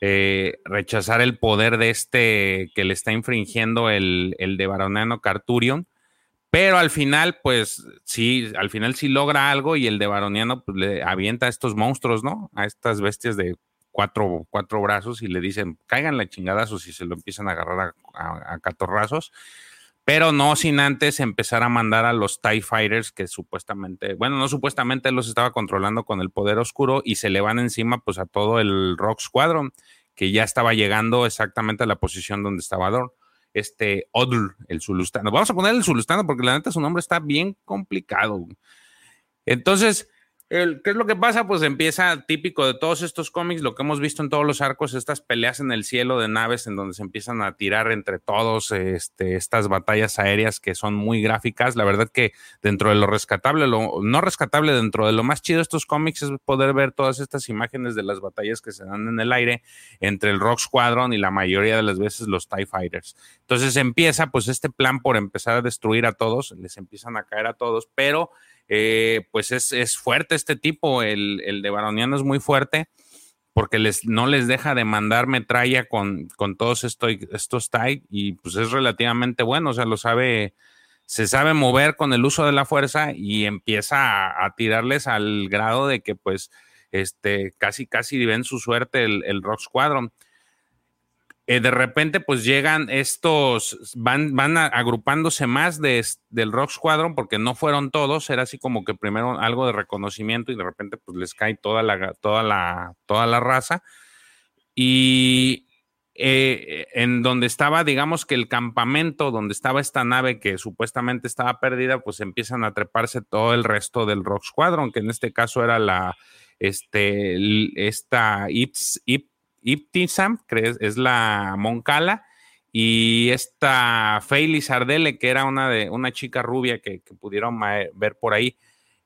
eh, rechazar el poder de este que le está infringiendo el, el de Baroniano Carturion. Pero al final, pues sí, al final sí logra algo y el de Baroniano pues, le avienta a estos monstruos, ¿no? A estas bestias de cuatro, cuatro brazos y le dicen, caigan la chingadazos y se lo empiezan a agarrar a, a catorrazos pero no sin antes empezar a mandar a los TIE Fighters que supuestamente, bueno, no supuestamente los estaba controlando con el poder oscuro y se le van encima pues a todo el Rock Squadron que ya estaba llegando exactamente a la posición donde estaba Dor. Este Odl, el Zulustano. Vamos a poner el Zulustano porque la neta su nombre está bien complicado. Entonces, ¿Qué es lo que pasa? Pues empieza típico de todos estos cómics, lo que hemos visto en todos los arcos, estas peleas en el cielo de naves en donde se empiezan a tirar entre todos este, estas batallas aéreas que son muy gráficas. La verdad que dentro de lo rescatable, lo no rescatable, dentro de lo más chido de estos cómics es poder ver todas estas imágenes de las batallas que se dan en el aire entre el Rock Squadron y la mayoría de las veces los TIE Fighters. Entonces empieza pues este plan por empezar a destruir a todos, les empiezan a caer a todos, pero eh, pues es, fuerte este tipo, el, el, de Baroniano es muy fuerte porque les, no les deja de mandar metralla con, con todos estos, estos y pues es relativamente bueno, o sea, lo sabe, se sabe mover con el uso de la fuerza y empieza a, tirarles al grado de que pues este, casi, casi ven su suerte el, el Rock Squadron. Eh, de repente pues llegan estos, van, van agrupándose más de, del Rock Squadron porque no fueron todos, era así como que primero algo de reconocimiento y de repente pues les cae toda la, toda la, toda la raza. Y eh, en donde estaba, digamos que el campamento, donde estaba esta nave que supuestamente estaba perdida, pues empiezan a treparse todo el resto del Rock Squadron, que en este caso era la, este, esta Ips, Ips Iptisam, que es, la Moncala, y esta Fayli Sardele, que era una, de, una chica rubia que, pudieron ver por ahí.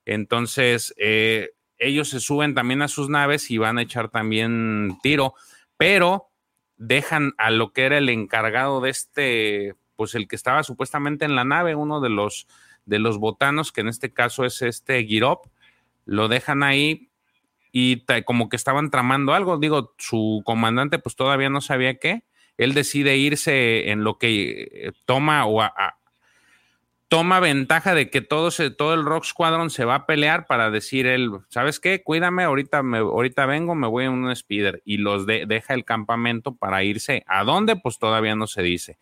Entonces, eh, ellos se suben también a sus naves y van a echar también tiro, pero dejan a lo que era el encargado de este, pues el que estaba supuestamente en la nave, uno de los, de los botanos, que en este caso es este Girop, lo dejan ahí y como que estaban tramando algo. Digo, su comandante pues todavía no sabía qué. Él decide irse en lo que eh, toma o toma ventaja de que todo, se, todo el Rock Squadron se va a pelear para decir él, ¿sabes qué? Cuídame, ahorita, ahorita vengo, me voy en un speeder y los deja el campamento para irse. ¿A dónde? Pues todavía no se dice.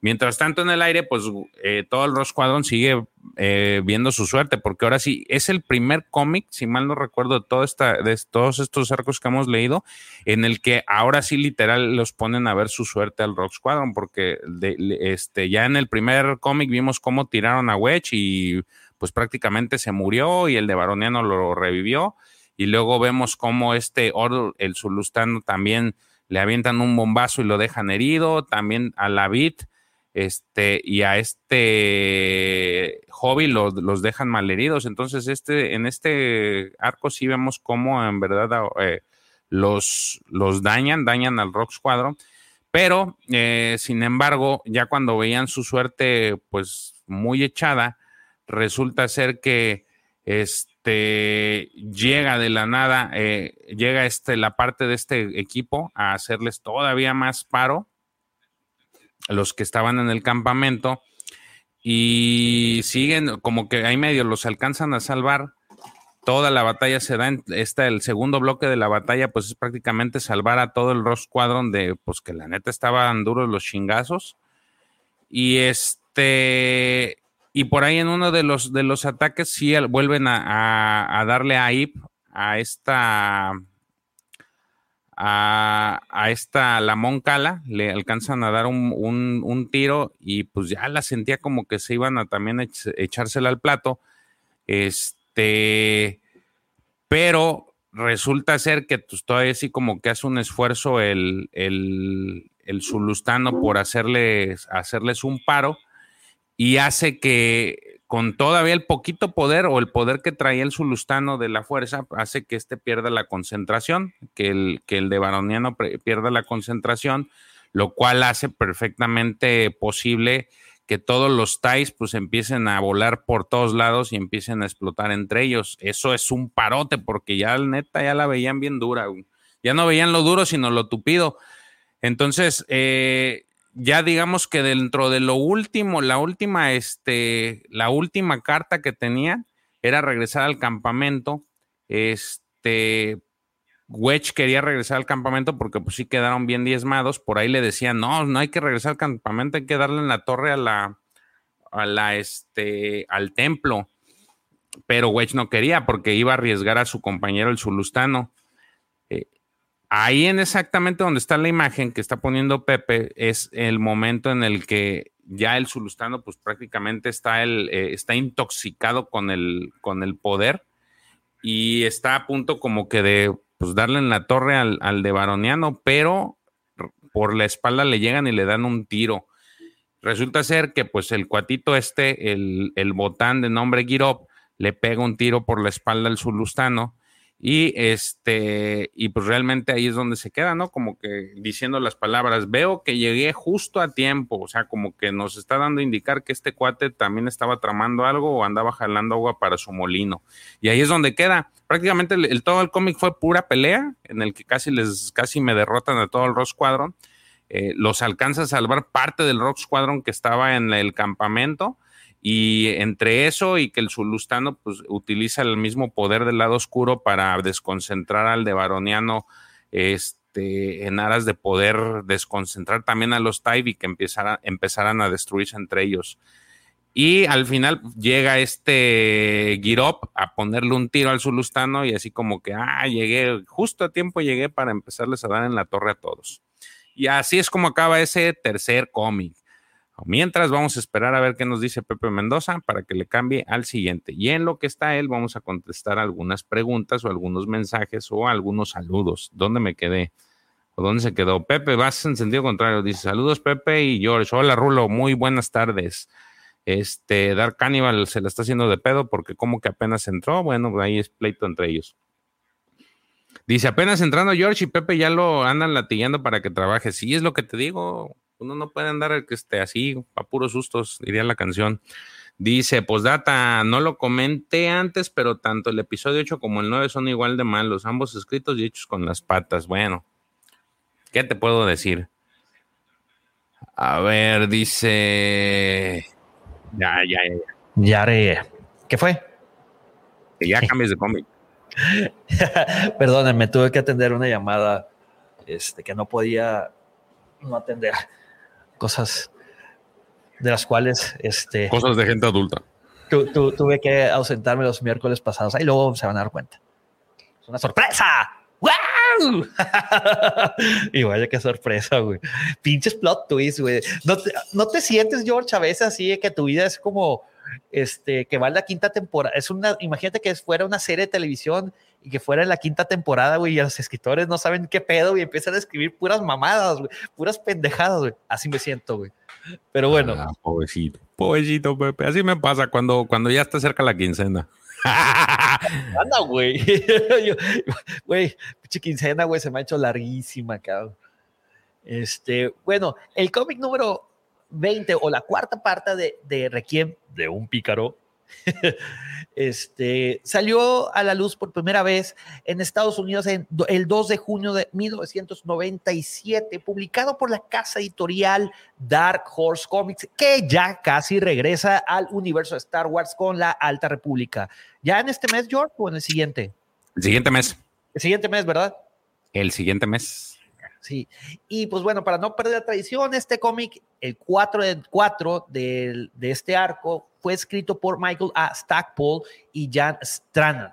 Mientras tanto, en el aire, pues eh, todo el Ross Squadron sigue eh, viendo su suerte, porque ahora sí es el primer cómic, si mal no recuerdo, de, esta, de todos estos arcos que hemos leído, en el que ahora sí literal los ponen a ver su suerte al Rock Squadron, porque este, ya en el primer cómic vimos cómo tiraron a Wedge y pues prácticamente se murió y el de Baroniano lo revivió. Y luego vemos cómo este Oro, el Zulustano, también le avientan un bombazo y lo dejan herido. También a la Bit este, y a este hobby los, los dejan malheridos. Entonces, este, en este arco sí vemos cómo en verdad eh, los, los dañan, dañan al Rock Squadron, pero eh, sin embargo, ya cuando veían su suerte pues muy echada, resulta ser que este llega de la nada, eh, llega este, la parte de este equipo a hacerles todavía más paro los que estaban en el campamento y siguen como que ahí medio los alcanzan a salvar. Toda la batalla se da en esta, el segundo bloque de la batalla, pues es prácticamente salvar a todo el Ross Squadron de, pues que la neta estaban duros los chingazos. Y este, y por ahí en uno de los, de los ataques sí vuelven a, a darle a Ip, a esta, a, esta la Moncala, le alcanzan a dar un, tiro y pues ya la sentía como que se iban a también echársela al plato. Este, pero resulta ser que pues, todavía sí como que hace un esfuerzo el, el, el Zulustano por hacerles, hacerles un paro y hace que con todavía el poquito poder o el poder que traía el Zulustano de la fuerza, hace que este pierda la concentración, que el, que el de Baroniano pierda la concentración, lo cual hace perfectamente posible que todos los TIEs pues empiecen a volar por todos lados y empiecen a explotar entre ellos. Eso es un parote porque ya neta ya la veían bien dura. Ya no veían lo duro, sino lo tupido. Entonces, eh, ya digamos que dentro de lo último, la última, este, la última carta que tenía era regresar al campamento. Este, Wedge quería regresar al campamento porque pues sí quedaron bien diezmados. Por ahí le decían, no, no hay que regresar al campamento, hay que darle en la torre a la, a la, este, al templo. Pero Wedge no quería porque iba a arriesgar a su compañero el Zulustano. Ahí en exactamente donde está la imagen que está poniendo Pepe es el momento en el que ya el Zulustano pues prácticamente está, el, eh, está intoxicado con el, con el poder y está a punto como que de pues darle en la torre al, de Baroniano, pero por la espalda le llegan y le dan un tiro. Resulta ser que pues el cuatito este, el, el botán de nombre Girop, le pega un tiro por la espalda al Zulustano y este, y pues realmente ahí es donde se queda, ¿no? Como que diciendo las palabras, veo que llegué justo a tiempo, o sea, como que nos está dando a indicar que este cuate también estaba tramando algo o andaba jalando agua para su molino. Y ahí es donde queda. Prácticamente el, todo el cómic fue pura pelea, en el que casi les, casi me derrotan a todo el Rock Squadron. Eh, los alcanza a salvar parte del Rock Squadron que estaba en el campamento y entre eso y que el Zulustano pues, utiliza el mismo poder del lado oscuro para desconcentrar al de Baroniano este, en aras de poder desconcentrar también a los Taibi que empezaran a destruirse entre ellos. Y al final llega este Girop a ponerle un tiro al Zulustano y así como que, ah, llegué, justo a tiempo llegué para empezarles a dar en la torre a todos. Y así es como acaba ese tercer cómic. Mientras vamos a esperar a ver qué nos dice Pepe Mendoza para que le cambie al siguiente. Y en lo que está él, vamos a contestar algunas preguntas o algunos mensajes o algunos saludos. ¿Dónde me quedé? ¿O dónde se quedó? Pepe, vas en sentido contrario. Dice, saludos Pepe y George. Hola Rulo, muy buenas tardes. Este, Dark Cannibal se la está haciendo de pedo porque como que apenas entró. Bueno, ahí es pleito entre ellos. Dice, apenas entrando George y Pepe ya lo andan latillando para que trabaje. Sí, es lo que te digo uno no puede andar este, así a puros sustos, diría la canción. Dice, data no lo comenté antes, pero tanto el episodio 8 como el 9 son igual de malos, ambos escritos y hechos con las patas. Bueno, ¿qué te puedo decir? A ver, dice... Ya, ya, ya. Ya haré. ¿Qué fue? Que ya cambies de cómic. Perdónenme, tuve que atender una llamada este, que no podía no atender. Cosas de las cuales... Este, Cosas de gente adulta. tuve que ausentarme los miércoles pasados. Ahí luego se van a dar cuenta. Es una sorpresa. ¡Wow! y vaya qué sorpresa, güey. Pinches plot twist, güey. ¿No te, ¿No te sientes, George, a veces así de que tu vida es como este, que va en la quinta temporada. Es una, imagínate que fuera una serie de televisión y que fuera en la quinta temporada, güey, y los escritores no saben qué pedo y empiezan a escribir puras mamadas, güey, puras pendejadas, güey. Así me siento, güey. Pero bueno. Ah, pobrecito, pobrecito, Pepe. Así me pasa cuando, cuando ya está cerca la quincena. Anda, güey. Güey, pinche quincena, güey, se me ha hecho larguísima, cabrón. Este, bueno, el cómic número 20 o la cuarta parte de, de Requiem de un pícaro, este, salió a la luz por primera vez en Estados Unidos en, el 2 de junio de 1997, publicado por la casa editorial Dark Horse Comics, que ya casi regresa al universo de Star Wars con la Alta República. ¿Ya en este mes, George, o en el siguiente? El siguiente mes. El siguiente mes, ¿verdad? El siguiente mes. Sí, y pues bueno, para no perder la tradición, este cómic, el 4 de, 4 de, de este arco, fue escrito por Michael A. Stackpole y Jan Stranan.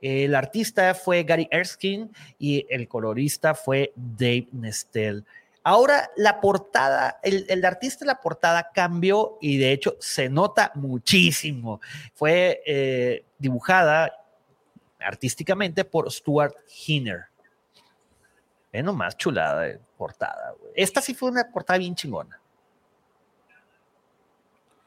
El artista fue Gary Erskine y el colorista fue Dave Nestel. Ahora la portada, el, artista de la portada cambió y de hecho se nota muchísimo. Fue eh, dibujada artísticamente por Stuart Hinner. Ve nomás chulada de portada. Esta sí fue una portada bien chingona.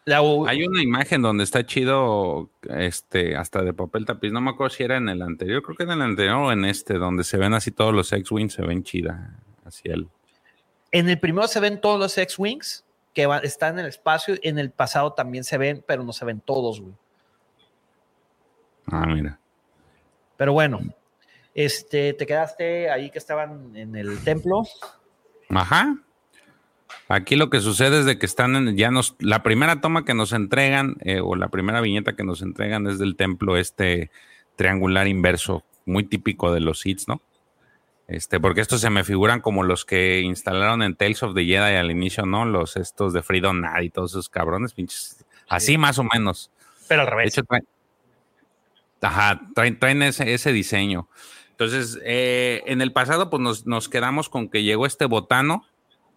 La Hay una imagen donde está chido, este, hasta de papel tapiz. No me acuerdo si era en el anterior, creo que en el anterior o en este, donde se ven así todos los X-Wings, se ven chida. Así el. En el primero se ven todos los X-Wings que están en el espacio. En el pasado también se ven, pero no se ven todos, güey. Ah, mira. Pero bueno, este, te quedaste ahí que estaban en el templo. Ajá. Aquí lo que sucede es de que están en, ya nos, la primera toma que nos entregan, eh, o la primera viñeta que nos entregan es del templo este triangular inverso, muy típico de los hits, ¿no? Este, porque estos se me figuran como los que instalaron en Tales of the Jedi al inicio, ¿no? Los estos de Freedom Night y todos esos cabrones, pinches. Así sí. más o menos. Pero al revés. De hecho, traen, ajá, traen, traen ese, ese diseño. Entonces, eh, en el pasado, pues nos, nos, quedamos con que llegó este botano,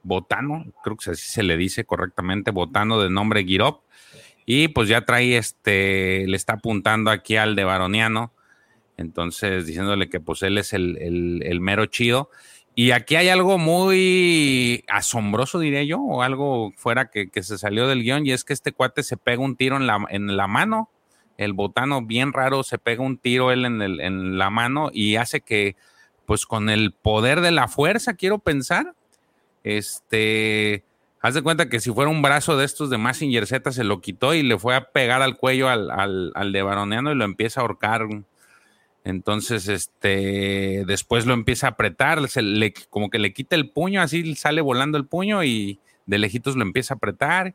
botano, creo que así se le dice correctamente, botano de nombre Girop, y pues ya trae este, le está apuntando aquí al de Baroniano, entonces diciéndole que pues él es el, el, mero chido. Y aquí hay algo muy asombroso, diría yo, o algo fuera que, que, se salió del guion, y es que este cuate se pega un tiro en la, en la mano el botano bien raro se pega un tiro él en, el, en, la mano y hace que, pues con el poder de la fuerza, quiero pensar, este, haz de cuenta que si fuera un brazo de estos de Massinger Z se lo quitó y le fue a pegar al cuello al, al, al de Baroneano y lo empieza a ahorcar. Entonces, este, después lo empieza a apretar, como que le quita el puño, así sale volando el puño y de lejitos lo empieza a apretar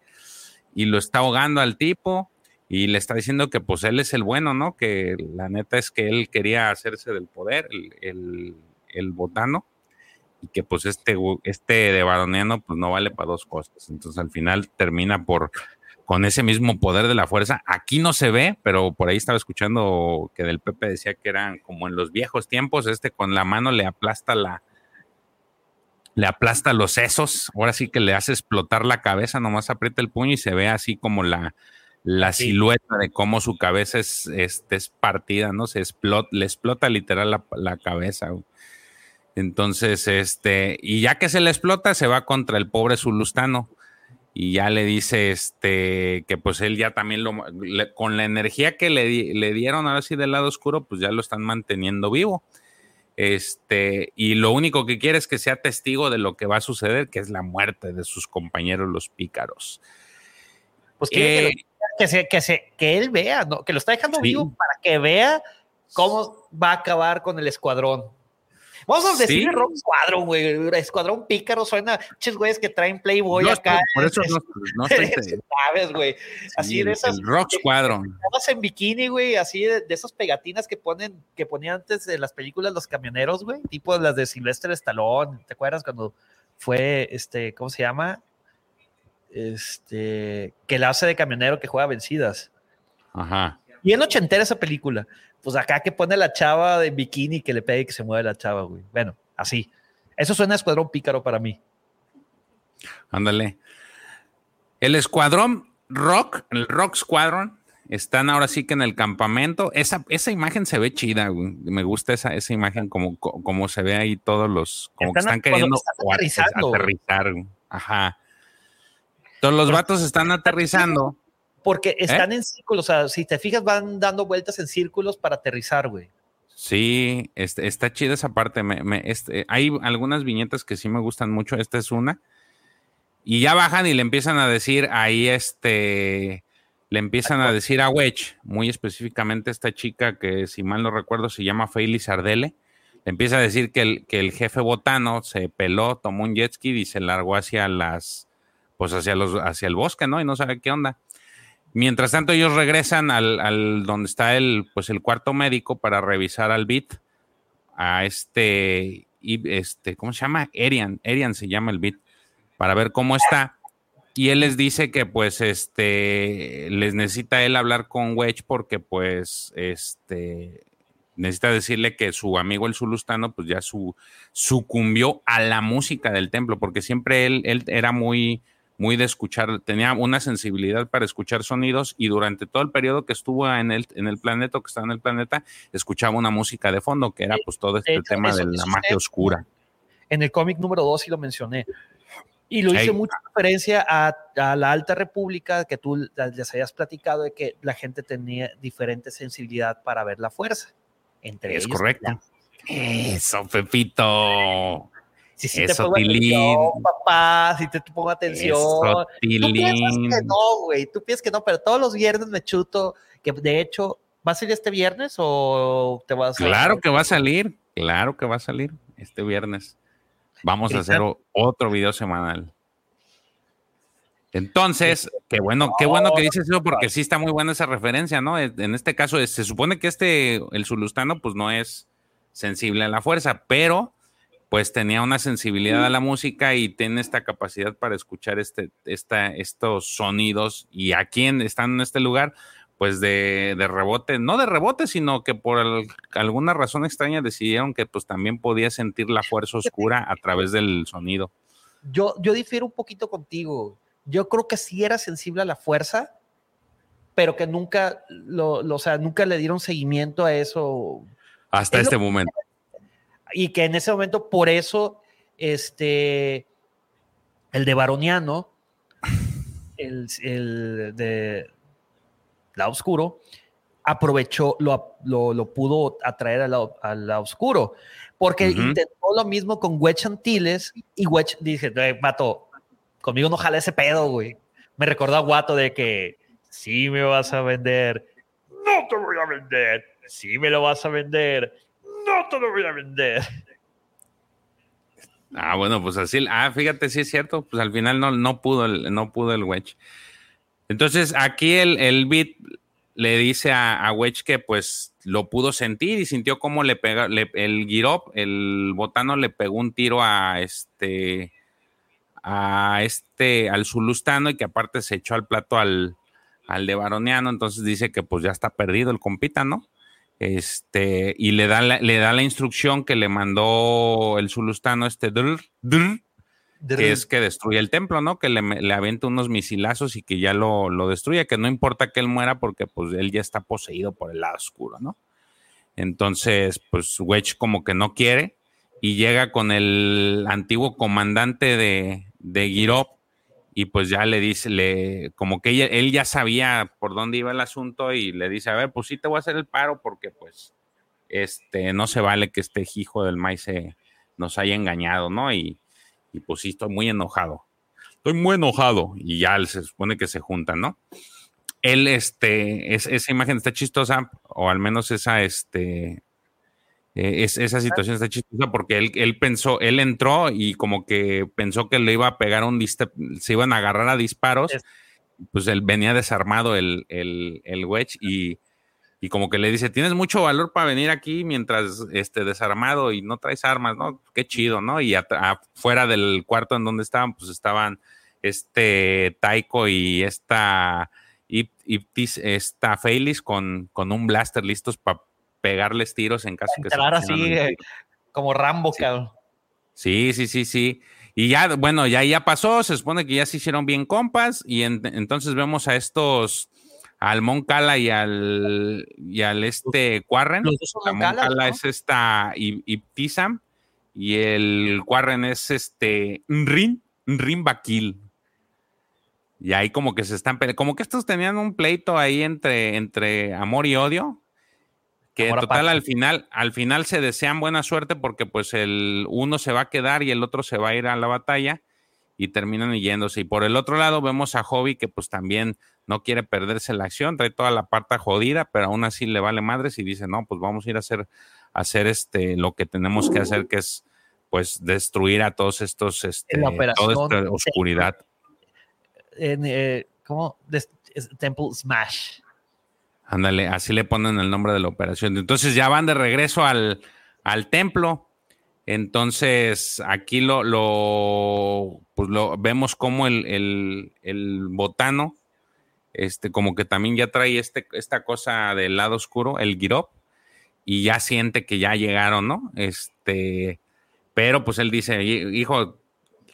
y lo está ahogando al tipo y le está diciendo que pues él es el bueno, ¿no? Que la neta es que él quería hacerse del poder, el, el botano, y que pues este, este de baroniano pues no vale para dos cosas. Entonces al final termina por con ese mismo poder de la fuerza. Aquí no se ve, pero por ahí estaba escuchando que del Pepe decía que eran como en los viejos tiempos, este con la mano le aplasta la, le aplasta los sesos, ahora sí que le hace explotar la cabeza, nomás aprieta el puño y se ve así como la, la sí. silueta de cómo su cabeza es, es, es partida, ¿no? Se explota, le explota literal la, la, cabeza. Entonces, este, y ya que se le explota, se va contra el pobre Zulustano. Y ya le dice, este, que pues él ya también lo, le, con la energía que le, le dieron ahora sí del lado oscuro, pues ya lo están manteniendo vivo. Este, y lo único que quiere es que sea testigo de lo que va a suceder, que es la muerte de sus compañeros, los pícaros. Pues quiere eh, que, lo, que, se, que, se, que él vea, ¿no? que lo está dejando sí. vivo para que vea cómo va a acabar con el escuadrón. Vamos a decir Rock Squadron, güey. Escuadrón Pícaro suena muchos güeyes que traen Playboy acá. Por eso no, no estoy. ¿Sabes, güey? Así de esas. Rock Squadron. en bikini, güey, así de, esas pegatinas que ponen, que ponían antes de las películas los camioneros, güey, tipo las de Sylvester Stallone. ¿Te acuerdas cuando fue, este, ¿cómo se llama? Este, que la hace de camionero que juega vencidas. Ajá. Y en ochentera esa película. Pues acá que pone la chava de bikini que le pegue y que se mueve la chava, güey. Bueno, así. Eso suena a escuadrón pícaro para mí. Ándale. El escuadrón rock, el rock squadron, están ahora sí que en el campamento. Esa, esa imagen se ve chida, güey. Me gusta esa, esa imagen como, como se ve ahí todos los, como que están queriendo aterrizar. Ajá. Todos los vatos están aterrizando. Porque ¿Eh? están en círculos, o sea, si te fijas, van dando vueltas en círculos para aterrizar, güey. Sí, este, está chida esa parte. Este, hay algunas viñetas que sí me gustan mucho. Esta es una. Y ya bajan y le empiezan a decir ahí, este, le empiezan a decir a Wedge, muy específicamente esta chica que, si mal no recuerdo, se llama Feili Sardele. Le empieza a decir que el, que el jefe botano se peló, tomó un jet ski y se largó hacia las, pues hacia los, hacia el bosque, ¿no? Y no sabe qué onda. Mientras tanto, ellos regresan al, donde está el, pues el cuarto médico para revisar al Beat, a este, este, ¿cómo se llama? Erian, Erian se llama el Beat, para ver cómo está. Y él les dice que pues este, les necesita él hablar con Wedge porque pues este, necesita decirle que su amigo el Zulustano pues ya su, sucumbió a la música del templo, porque siempre él, él era muy muy de escuchar, tenía una sensibilidad para escuchar sonidos y durante todo el periodo que estuvo en el, en el planeta, que estaba en el planeta, escuchaba una música de fondo, que era pues todo este tema de la magia oscura. En el cómic número 2 sí lo mencioné. Y lo hice mucha referencia a, la Alta República, que tú les habías platicado de que la gente tenía diferente sensibilidad para ver la fuerza. Entre es correcto. Eso, Pepito. Si sí te pongo atención, papá, si te, pongo atención. Eso, Tú piensas que no, güey, tú piensas que no, pero todos los viernes me chuto, que de hecho, ¿va a salir este viernes o te vas a Claro que va a salir, claro que va a salir este viernes. Vamos a hacer otro video semanal. Entonces, qué bueno, qué bueno que dices eso, porque sí está muy buena esa referencia, ¿no? En este caso, se supone que este, el zulustano, pues no es sensible a la fuerza, pero pues tenía una sensibilidad a la música y tiene esta capacidad para escuchar este, esta, estos sonidos. Y aquí en, están en este lugar, pues de, rebote, no de rebote, sino que por alguna razón extraña decidieron que pues también podía sentir la fuerza oscura a través del sonido. Yo, yo difiero un poquito contigo. Yo creo que sí era sensible a la fuerza, pero que nunca, lo, o sea, nunca le dieron seguimiento a eso. Hasta este momento y que en ese momento por eso este el de Baroniano el, el de la oscuro aprovechó lo, lo, pudo atraer al lado, al oscuro porque intentó lo mismo con Wedge Antilles y Wedge dice mato conmigo no jala ese pedo güey me recordó a Guato de que sí me vas a vender no te voy a vender sí me lo vas a vender no te lo voy a vender. Ah, bueno, pues así, ah, fíjate, sí es cierto, pues al final no, no pudo el, no pudo el Wedge. Entonces, aquí el, el beat le dice a, a, Wedge que pues lo pudo sentir y sintió como le pega, el Girop, el botano le pegó un tiro a este, a este, al Zulustano y que aparte se echó al plato al, al de Baroniano, entonces dice que pues ya está perdido el compita, ¿no? Este, y le da la, le da la instrucción que le mandó el zulustano, este que es que destruye el templo, ¿no? Que le, le avienta unos misilazos y que ya lo, lo destruya, que no importa que él muera porque pues él ya está poseído por el lado oscuro, ¿no? Entonces, pues Wedge como que no quiere y llega con el antiguo comandante de, de Girop y pues ya le dice, le, como que él ya sabía por dónde iba el asunto y le dice, a ver, pues sí te voy a hacer el paro porque pues este, no se vale que este hijo del maíz nos haya engañado, ¿no? Y, y, pues sí, estoy muy enojado. Estoy muy enojado y ya se supone que se juntan, ¿no? Él, este, es, esa imagen está chistosa, o al menos esa, este, Eh, es, esa situación está chistosa porque él, él, pensó, él entró y como que pensó que le iba a pegar un se iban a agarrar a disparos. Pues él venía desarmado el, el, el wedge y, y, como que le dice, tienes mucho valor para venir aquí mientras esté desarmado y no traes armas, ¿no? Qué chido, ¿no? Y afuera del cuarto en donde estaban, pues estaban este Taiko y esta, y, esta Feilis con, con un blaster listos para pegarles tiros en caso que se así eh, como Rambo, sí. Sí, sí, sí, sí. Y ya, bueno, ya, ya pasó, se supone que ya se hicieron bien compas y entonces vemos a estos, al Moncala y al, y al este Quarren. La Moncala es esta y, y y el Quarren es este Rin, Rin Bakil. Y ahí como que se están como que estos tenían un pleito ahí entre, entre amor y odio, que en total al final, al final se desean buena suerte porque pues el uno se va a quedar y el otro se va a ir a la batalla y terminan yéndose. Y por el otro lado vemos a Hobby que pues también no quiere perderse la acción, trae toda la parte jodida, pero aún así le vale madres y dice, no, pues vamos a ir a hacer, a hacer este, lo que tenemos que hacer, que es pues destruir a todos estos, este, toda esta oscuridad. En, eh, ¿Cómo? Temple Smash. Ándale, así le ponen el nombre de la operación. Entonces ya van de regreso al, templo. Entonces aquí lo, lo, pues lo vemos como el, botano, este, como que también ya trae este, esta cosa del lado oscuro, el girop, y ya siente que ya llegaron, ¿no? Este, pero pues él dice, hijo,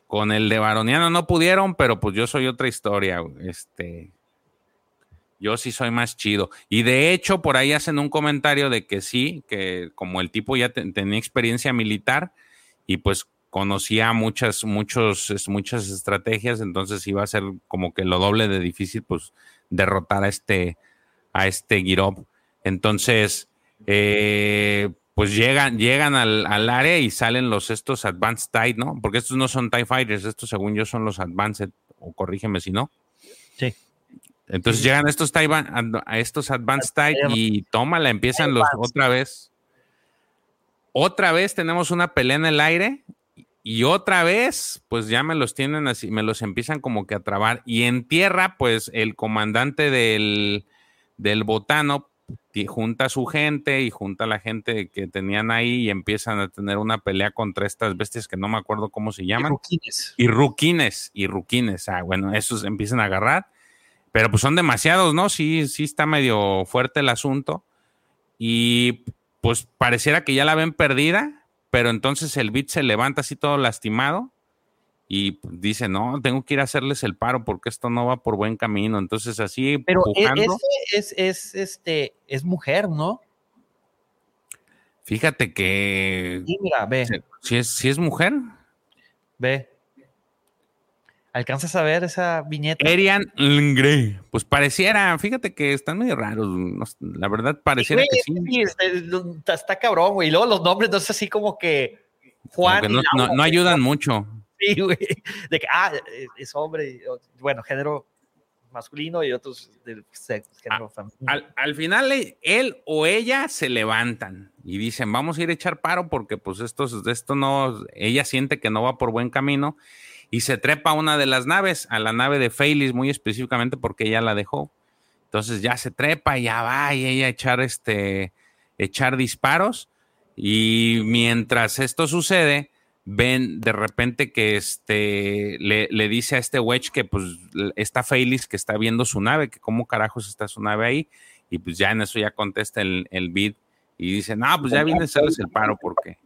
con el de Baroniano no pudieron, pero pues yo soy otra historia, este, yo sí soy más chido. Y de hecho, por ahí hacen un comentario de que sí, que como el tipo ya tenía experiencia militar y pues conocía muchas, muchos, muchas estrategias, entonces iba a ser como que lo doble de difícil, pues, derrotar a este, a este Girop. Entonces, eh, pues llegan, llegan al, área y salen los estos Advanced TIE, ¿no? Porque estos no son TIE Fighters, estos según yo son los Advanced, o corrígeme si no. Sí. Entonces llegan estos a estos Advanced Type y tómala, empiezan los otra vez. Otra vez tenemos una pelea en el aire y otra vez, pues ya me los tienen así, me los empiezan como que a trabar. Y en tierra, pues el comandante del, del botano junta a su gente y junta a la gente que tenían ahí y empiezan a tener una pelea contra estas bestias que no me acuerdo cómo se llaman. Y ruquines. Y ruquines. Ah, bueno, esos empiezan a agarrar pero pues son demasiados, ¿no? Sí, sí está medio fuerte el asunto. Y pues pareciera que ya la ven perdida, pero entonces el beat se levanta así todo lastimado y dice, no, tengo que ir a hacerles el paro porque esto no va por buen camino. Entonces así... Pero e, es, es, este, es mujer, ¿no? Fíjate que... Sí, mira, ve. Si es, si es mujer. Ve. ¿Alcanzas a ver esa viñeta? Erian Lingre. Pues pareciera, fíjate que están medio raros. la verdad, pareciera que sí. está, cabrón, güey. Y luego los nombres, no es así como que Juan. no, ayudan mucho. Sí, güey. De que, ah, es hombre, bueno, género masculino y otros del género femenino. Al, al, final, él o ella se levantan y dicen, vamos a ir a echar paro porque, pues, esto, esto no, ella siente que no va por buen camino y se trepa a una de las naves, a la nave de Feilis muy específicamente porque ella la dejó. Entonces ya se trepa, y ya va y ella echar, este, echar disparos y mientras esto sucede, ven de repente que este, le, dice a este Wedge que pues está Feilis que está viendo su nave, que cómo carajos está su nave ahí y pues ya en eso ya contesta el, el bid y dice, no, pues ya viene a hacerles el paro porque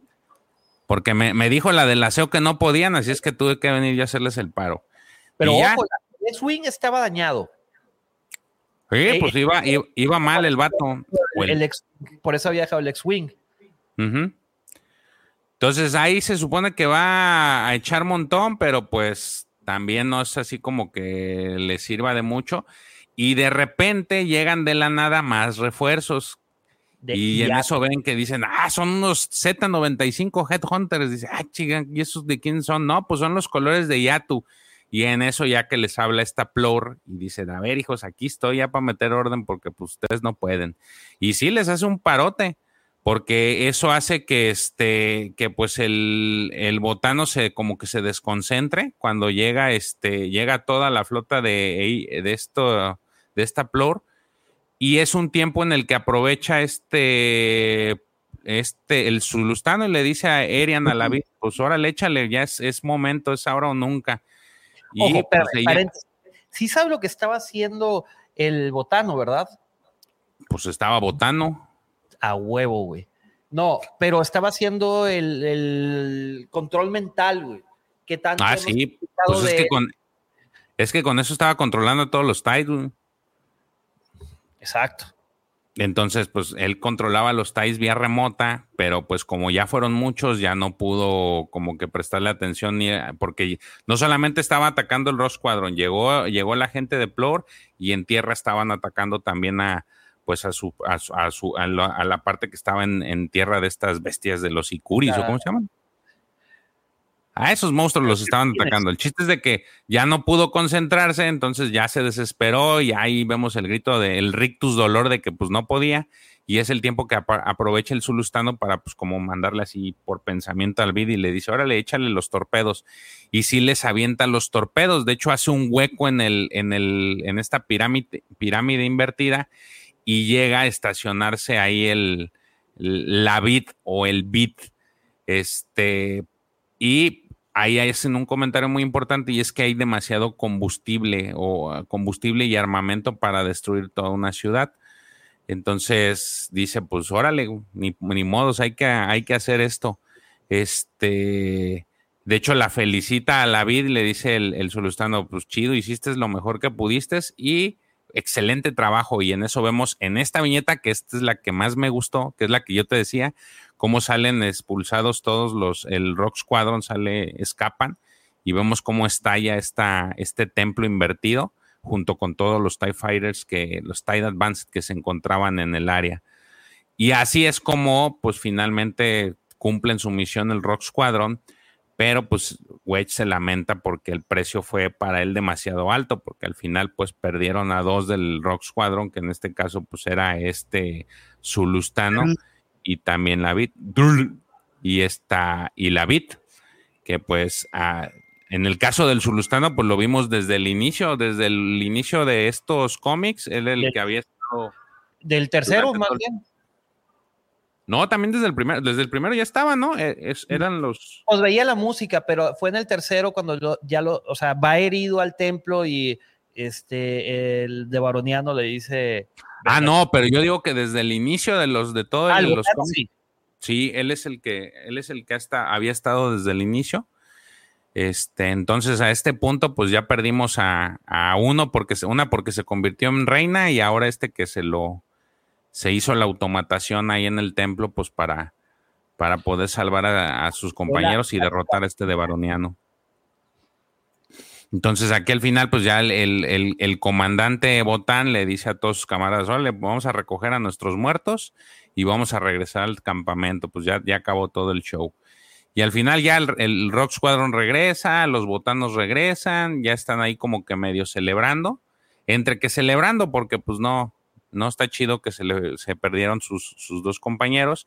porque me, dijo la del aseo que no podían, así es que tuve que venir yo a hacerles el paro. Pero ojo, el swing estaba dañado. Sí, eh, pues iba, iba, mal el vato. por eso había dejado el ex-wing. Entonces ahí se supone que va a echar montón, pero pues también no es así como que le sirva de mucho. Y de repente llegan de la nada más refuerzos y en eso ven que dicen, ah, son unos Z95 Headhunters. Dice, ah, chica, ¿y esos de quién son? No, pues son los colores de Yatu. Y en eso ya que les habla esta Plor y dicen, a ver, hijos, aquí estoy ya para meter orden porque pues ustedes no pueden. Y sí les hace un parote, porque eso hace que este, que pues el, el, botano se como que se desconcentre cuando llega, este, llega toda la flota de, de esto, de esta plor, y es un tiempo en el que aprovecha este, este, el Zulustano y le dice a Erian a la vida, pues órale, échale, ya es, es, momento, es ahora o nunca. Y pues, sí sabe lo que estaba haciendo el botano, ¿verdad? Pues estaba botano a huevo, güey. No, pero estaba haciendo el, control mental, güey. ¿Qué tanto? Ah, sí. Pues es, que con, es que con eso estaba controlando todos los güey. Exacto. Entonces, pues él controlaba los TIEs vía remota, pero pues como ya fueron muchos, ya no pudo como que prestarle atención ni porque no solamente estaba atacando el Ross Squadron, llegó, llegó la gente de Plor y en tierra estaban atacando también a, pues a su, a, su, a, la, parte que estaba en, tierra de estas bestias de los Ikuris, ¿o cómo se llaman? A esos monstruos los estaban atacando. El chiste es de que ya no pudo concentrarse, entonces ya se desesperó y ahí vemos el grito del rictus dolor de que pues no podía y es el tiempo que aprovecha el Zulustano para pues como mandarle así por pensamiento al vid y le dice, órale, échale los torpedos. Y sí les avienta los torpedos. De hecho, hace un hueco en el, en el, en esta pirámide, pirámide invertida y llega a estacionarse ahí el, la bit o el bit. Este, y ahí hacen un comentario muy importante y es que hay demasiado combustible o ah, combustible y armamento para destruir toda una ciudad. Entonces dice, pues órale, ni, ni modos, hay que, hay que hacer esto. Este, de hecho, la felicita a la vid le dice el, el solustano, pues chido, hiciste lo mejor que pudiste y excelente trabajo y en eso vemos en esta viñeta, que esta es la que más me gustó, que es la que yo te decía, cómo salen expulsados todos los, el Rock Squadron sale, escapan y vemos cómo estalla esta, este templo invertido junto con todos los TIE Fighters, que, los TIE Advanced que se encontraban en el área. Y así es como, pues finalmente cumplen su misión el Rock Squadron pero pues Wedge se lamenta porque el precio fue para él demasiado alto, porque al final pues perdieron a dos del Rock Squadron, que en este caso pues era este Zulustano y también la Bit, y esta, y la Bit, que pues en el caso del Zulustano pues lo vimos desde el inicio, desde el inicio de estos cómics, él el que había estado... Del tercero más bien. No, también desde el primero, desde el primero ya estaba, ¿no? E, eran los. Os veía la música, pero fue en el tercero cuando ya lo, o sea, va herido al templo y este el de Baroniano le dice. Ah, no, pero yo digo que desde el inicio de los de todos ah, los sí. sí. él es el que, él es el que hasta había estado desde el inicio. Este, entonces a este punto, pues ya perdimos a, a uno porque una porque se convirtió en reina y ahora este que se lo se hizo la automatación ahí en el templo, pues para, para poder salvar a, sus compañeros y derrotar a este de Baroniano. Entonces aquí al final, pues ya el, comandante Botán le dice a todos sus camaradas, vale, vamos a recoger a nuestros muertos y vamos a regresar al campamento. Pues ya, ya acabó todo el show. Y al final ya el, el, Rock Squadron regresa, los botanos regresan, ya están ahí como que medio celebrando. Entre que celebrando, porque pues no, no está chido que se, le, se perdieron sus, dos compañeros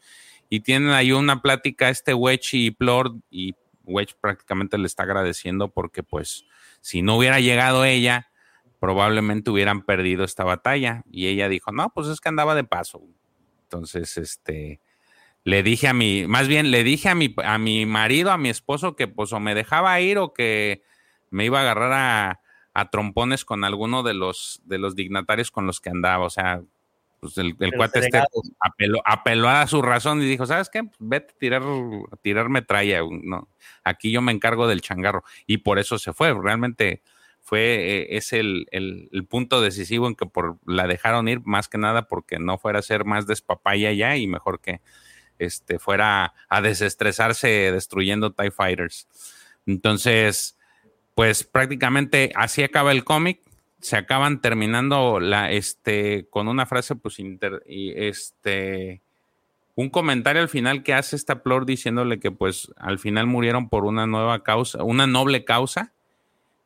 y tienen ahí una plática este Wedge y Plord y Wedge prácticamente le está agradeciendo porque pues si no hubiera llegado ella, probablemente hubieran perdido esta batalla y ella dijo, no, pues es que andaba de paso. Entonces, este, le dije a mi, más bien le dije a mi, a mi marido, a mi esposo que pues o me dejaba ir o que me iba a agarrar a, a trompones con alguno de los, de los dignatarios con los que andaba. O sea, pues el, cuate este apeló, a su razón y dijo, ¿sabes qué? Pues vete a tirar, tirar metralla. No, aquí yo me encargo del changarro. Y por eso se fue. Realmente fue, eh, es el, punto decisivo en que por, la dejaron ir, más que nada porque no fuera a ser más despapaya ya y mejor que este, fuera a desestresarse destruyendo TIE Fighters. Entonces, pues prácticamente así acaba el cómic. Se acaban terminando la, este, con una frase, pues, inter, y este, un comentario al final que hace esta Plor diciéndole que, pues, al final murieron por una nueva causa, una noble causa.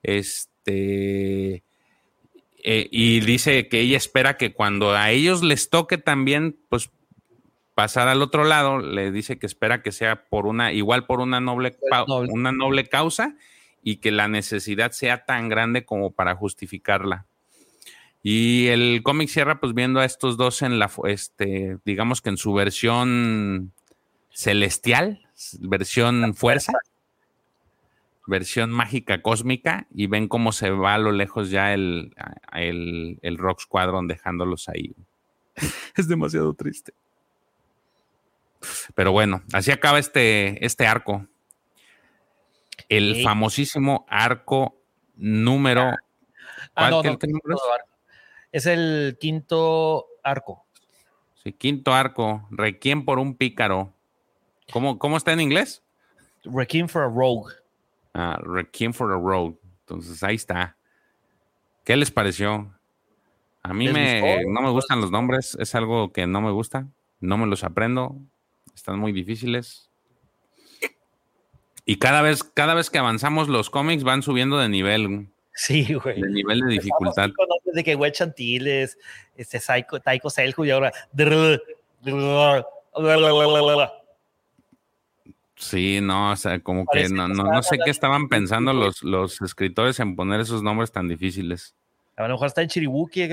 Este, eh, y dice que ella espera que cuando a ellos les toque también, pues, pasar al otro lado, le dice que espera que sea por una, igual por una noble, una noble causa y que la necesidad sea tan grande como para justificarla. Y el cómic cierra pues viendo a estos dos en la, este, digamos que en su versión celestial, versión fuerza, versión mágica cósmica, y ven cómo se va a lo lejos ya el, el, el Rock Squadron dejándolos ahí. es demasiado triste. Pero bueno, así acaba este, este arco. El famosísimo arco número. Ah, es? el quinto arco. Sí, quinto arco. Requiem por un pícaro. ¿Cómo, cómo está en inglés? Requiem for a Rogue. Ah, Requiem for a Rogue. Entonces ahí está. ¿Qué les pareció? A mí me, no me gustan los nombres, es algo que no me gusta, no me los aprendo, están muy difíciles. Y cada vez, cada vez que avanzamos los cómics van subiendo de nivel. Sí, güey. De nivel de dificultad. De que güey Chantiles, este Psycho, Taiko Selku y ahora. Sí, no, o sea, como que no, no, no sé qué estaban pensando los, los escritores en poner esos nombres tan difíciles. A lo mejor está en Chiribuki.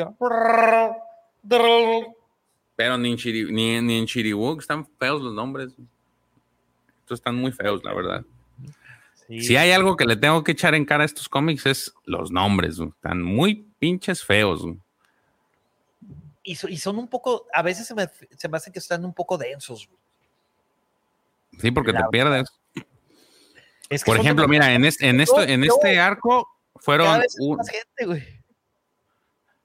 Pero ni en, ni, ni en Chiribuki están feos los nombres. Estos están muy feos, la verdad. Si hay algo que le tengo que echar en cara a estos cómics es los nombres. Están muy pinches feos. Y, son un poco, a veces se me, se me hace que están un poco densos. Sí, porque te pierdes. Por ejemplo, mira, en este, en, esto, en este arco fueron... gente, güey.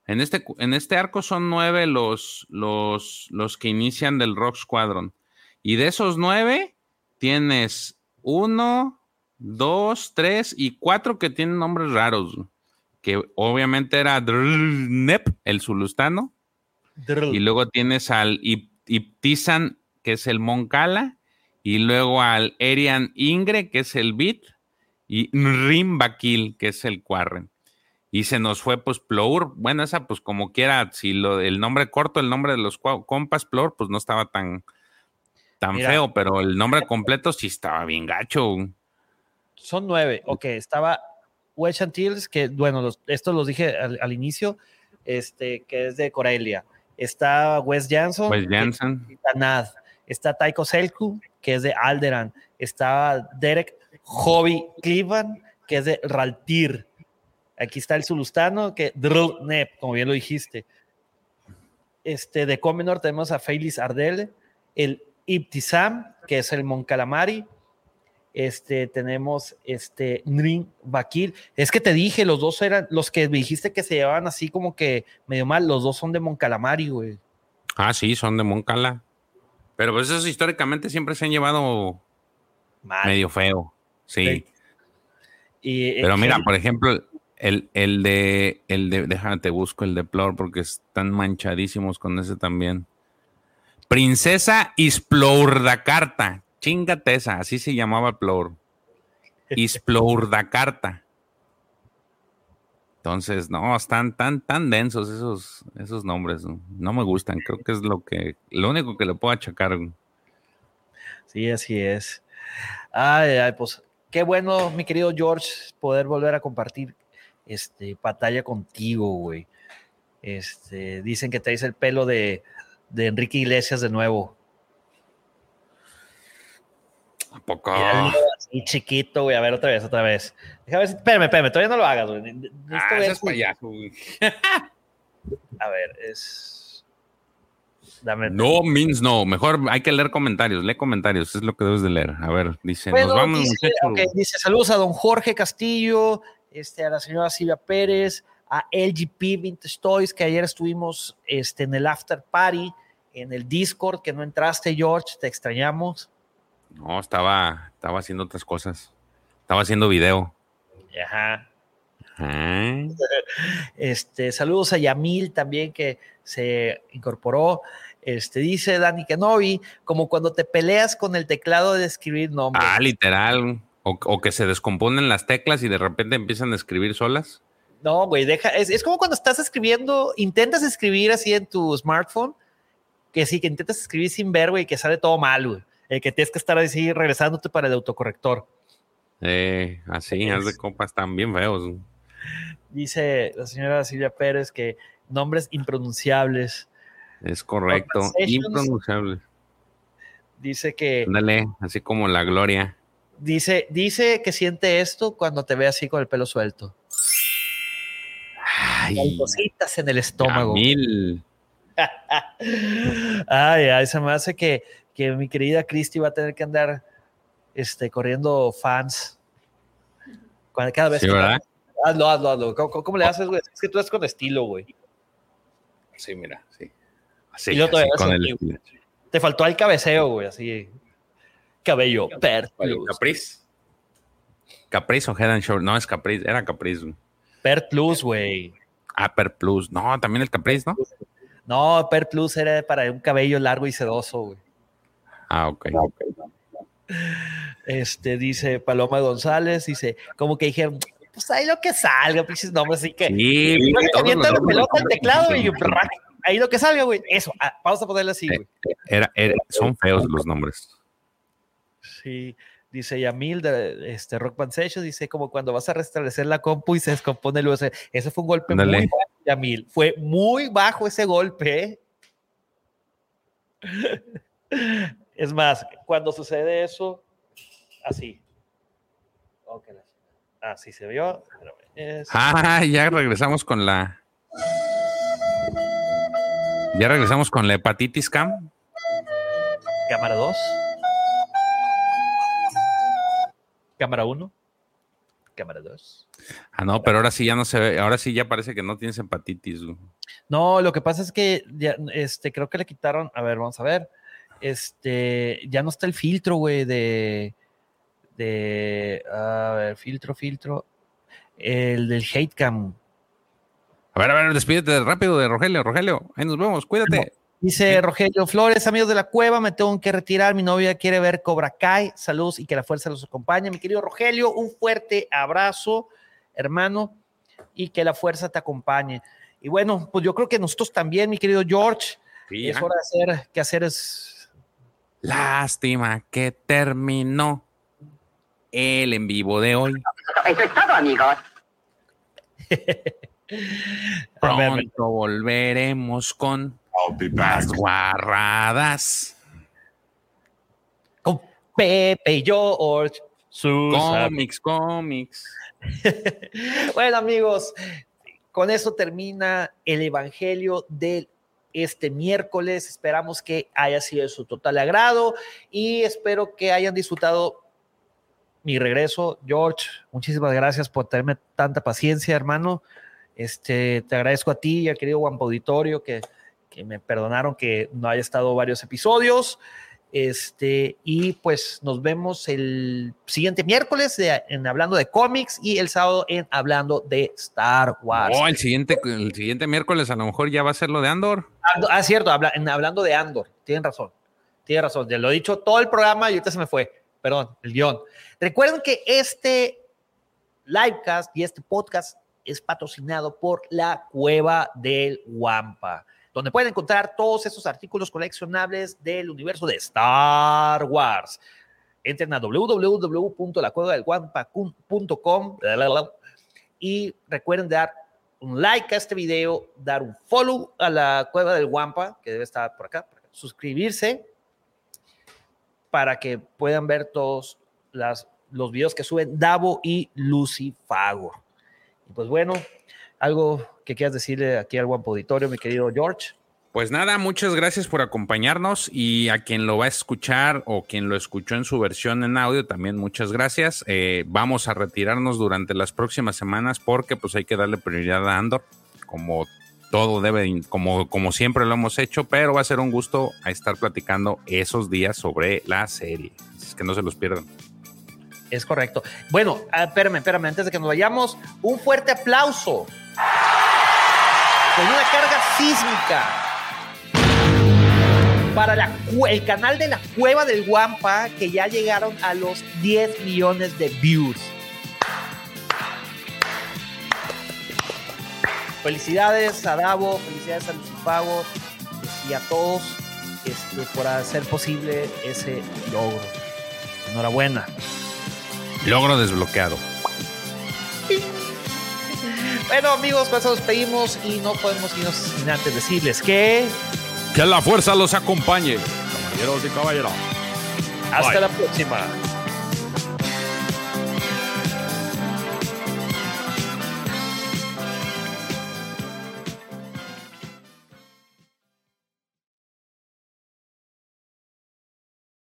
En este, en este arco son nueve los, los, los que inician del Rock Squadron. Y de esos nueve, tienes uno, dos, tres y cuatro que tienen nombres raros. Que obviamente era Nep, el zulustano. Y luego tienes al Iptizan, que es el Moncala. Y luego al Erian Ingre, que es el Bit. Y Bakil, que es el Quarren y se nos fue pues Plour. Bueno, esa pues como quiera, si lo, el nombre corto, el nombre de los compas Plour, pues no estaba tan, tan feo, pero el nombre completo sí estaba bien gacho. Son nueve, ok, estaba Wedge Antilles, que bueno, esto los dije al, inicio, este, que es de Corelia. Está Wes Janson. Wes Janson. Está Nad. Está Taiko Selku, que es de Alderan. Está Derek Hobby Cleveland, que es de Raltir. Aquí está el Zulustano, que Nep, como bien lo dijiste. Este, de Comenor tenemos a Félix Ardel, el Ibtisam, que es el Moncalamari. Este, tenemos este Nrin Bakir. Es que te dije, los dos eran los que dijiste que se llevaban así como que medio mal. Los dos son de Moncalamari, güey. Ah, sí, son de Moncala. Pero pues esos históricamente siempre se han llevado medio feo. Sí. Eh, Pero mira, por ejemplo, el, el de, el de, déjate busco el de Plor porque están manchadísimos con ese también. Princesa Isplourdacarta. Chingate esa, así se llamaba Plor. Isplourdacarta. Entonces, no, están tan, tan densos esos, esos nombres. ¿no? me gustan. Creo que es lo que, lo único que le puedo achacar. Sí, así es. Ay, ay, pues qué bueno, mi querido George, poder volver a compartir este, batalla contigo, güey. Este, dicen que traes el pelo de, de Enrique Iglesias de nuevo. ¿A poco? Así chiquito, güey. A ver, otra vez, otra vez. Déjame ver espérame, espérame, todavía no lo hagas, güey. Ah, es payaso, güey. A ver, es. Dame. No means no. Mejor hay que leer comentarios. Lee comentarios, es lo que debes de leer. A ver, dice, nos vamos, dice, dice saludos a don Jorge Castillo, este, a la señora Silvia Pérez, a LGP Vintage Toys, que ayer estuvimos este, en el after party, en el Discord, que no entraste, George, te extrañamos. No, estaba, estaba haciendo otras cosas. Estaba haciendo video. Ajá. Este, saludos a Yamil también que se incorporó. Este, dice Dani Kenobi, como cuando te peleas con el teclado de escribir nombres. Ah, literal. O, que se descomponen las teclas y de repente empiezan a escribir solas. No, güey, deja. Es, como cuando estás escribiendo, intentas escribir así en tu smartphone que sí, que intentas escribir sin ver, güey, que sale todo mal, güey. El que tienes que estar así regresándote para el autocorrector. Eh, así, haz de compas, están bien feos. Dice la señora Silvia Pérez que nombres impronunciables. Es correcto, impronunciables. Dice que. Ándale, así como la gloria. Dice, dice que siente esto cuando te ve así con el pelo suelto. Ay, cositas en el estómago. Mil. ay, ay, se me hace que, que mi querida Cristi va a tener que andar este, corriendo fans. Cada vez sí, ¿verdad? Hazlo, hazlo, hazlo. ¿Cómo, le haces, güey? Es que tú eres con estilo, güey. Sí, mira, sí. Así, y así con el estilo. Te faltó el cabeceo, güey, así. Cabello, per Caprice. Caprice o Head and Shoulders. No, es Caprice, era Caprice. Per Plus, güey. Ah, Per Plus. No, también el Caprice, ¿no? No, Per Plus era para un cabello largo y sedoso, güey. Ah, ok. Este dice Paloma González, dice, como que dijeron, pues ahí lo que salga, pinches nombres, así que. Sí, la pelota al teclado y ahí lo que salga, güey. Eso, ah, vamos a ponerlo así, güey. Era, son feos los nombres. Sí, dice Yamil de este, Rock Band Sessions, dice como cuando vas a restablecer la compu y se descompone el USB. Ese fue un golpe muy bajo, Yamil. Fue muy bajo ese golpe. Es más, cuando sucede eso, así. Así se vio. Ah, ya regresamos con la. Ya regresamos con la hepatitis cam. Cámara 2. Cámara 1. Cámara 2. Ah, no, pero ahora sí ya no se ve, ahora sí ya parece que no tienes hepatitis. No, lo que pasa es que ya, este, creo que le quitaron, a ver, vamos a ver. Este, ya no está el filtro, güey, de, de, a ver, filtro, filtro, el del hate cam. A ver, a ver, despídete rápido de Rogelio, Rogelio, ahí nos vemos, cuídate. Dice Rogelio Flores, amigos de la cueva, me tengo que retirar. Mi novia quiere ver Cobra Kai. Saludos y que la fuerza los acompañe. Mi querido Rogelio, un fuerte abrazo, hermano, y que la fuerza te acompañe. Y bueno, pues yo creo que nosotros también, mi querido George, es hora de hacer que hacer es. Lástima que terminó el en vivo de hoy. Eso es todo, amigos. Pronto volveremos con las guarradas. Con Pepe y George. Comics, cómics. bueno, amigos, con eso termina el Evangelio del este miércoles. Esperamos que haya sido de su total agrado y espero que hayan disfrutado mi regreso. George, muchísimas gracias por tenerme tanta paciencia, hermano. Este, te agradezco a ti y al querido Juan Auditorio que que me perdonaron que no haya estado varios episodios. Este, y pues nos vemos el siguiente miércoles en Hablando de cómics y el sábado en Hablando de Star Wars. Oh, el siguiente, el siguiente miércoles a lo mejor ya va a ser lo de Andor. Ah, cierto, en Hablando de Andor, tienen razón, tienen razón, ya lo he dicho todo el programa y ahorita se me fue, perdón, el guion. Recuerden que este livecast y este podcast es patrocinado por la Cueva del Wampa donde pueden encontrar todos esos artículos coleccionables del universo de Star Wars. Entren a www.lacuevadelguampa.com y recuerden dar un like a este video, dar un follow a la Cueva del Guampa, que debe estar por acá, suscribirse para que puedan ver todos las, los videos que suben Davo y Lucy Fago. Y pues bueno, algo que quieras decirle aquí al guapo auditorio, mi querido George. Pues nada, muchas gracias por acompañarnos y a quien lo va a escuchar o quien lo escuchó en su versión en audio, también muchas gracias. Eh, vamos a retirarnos durante las próximas semanas porque pues hay que darle prioridad a Andor, como todo debe, como, como siempre lo hemos hecho, pero va a ser un gusto estar platicando esos días sobre la serie. Así que no se los pierdan. Es correcto. Bueno, ah, espérame, espérame, antes de que nos vayamos, un fuerte aplauso con una carga sísmica para el canal de la Cueva del Guampa, que ya llegaron a los 10 millones de views. Felicidades a Davo, felicidades a Lucifago y a todos este, por hacer posible ese logro. Enhorabuena. Logro desbloqueado. Bueno, amigos, pues nos pedimos y no podemos irnos sin antes decirles que. Que la fuerza los acompañe, caballeros y caballeras. Hasta la próxima.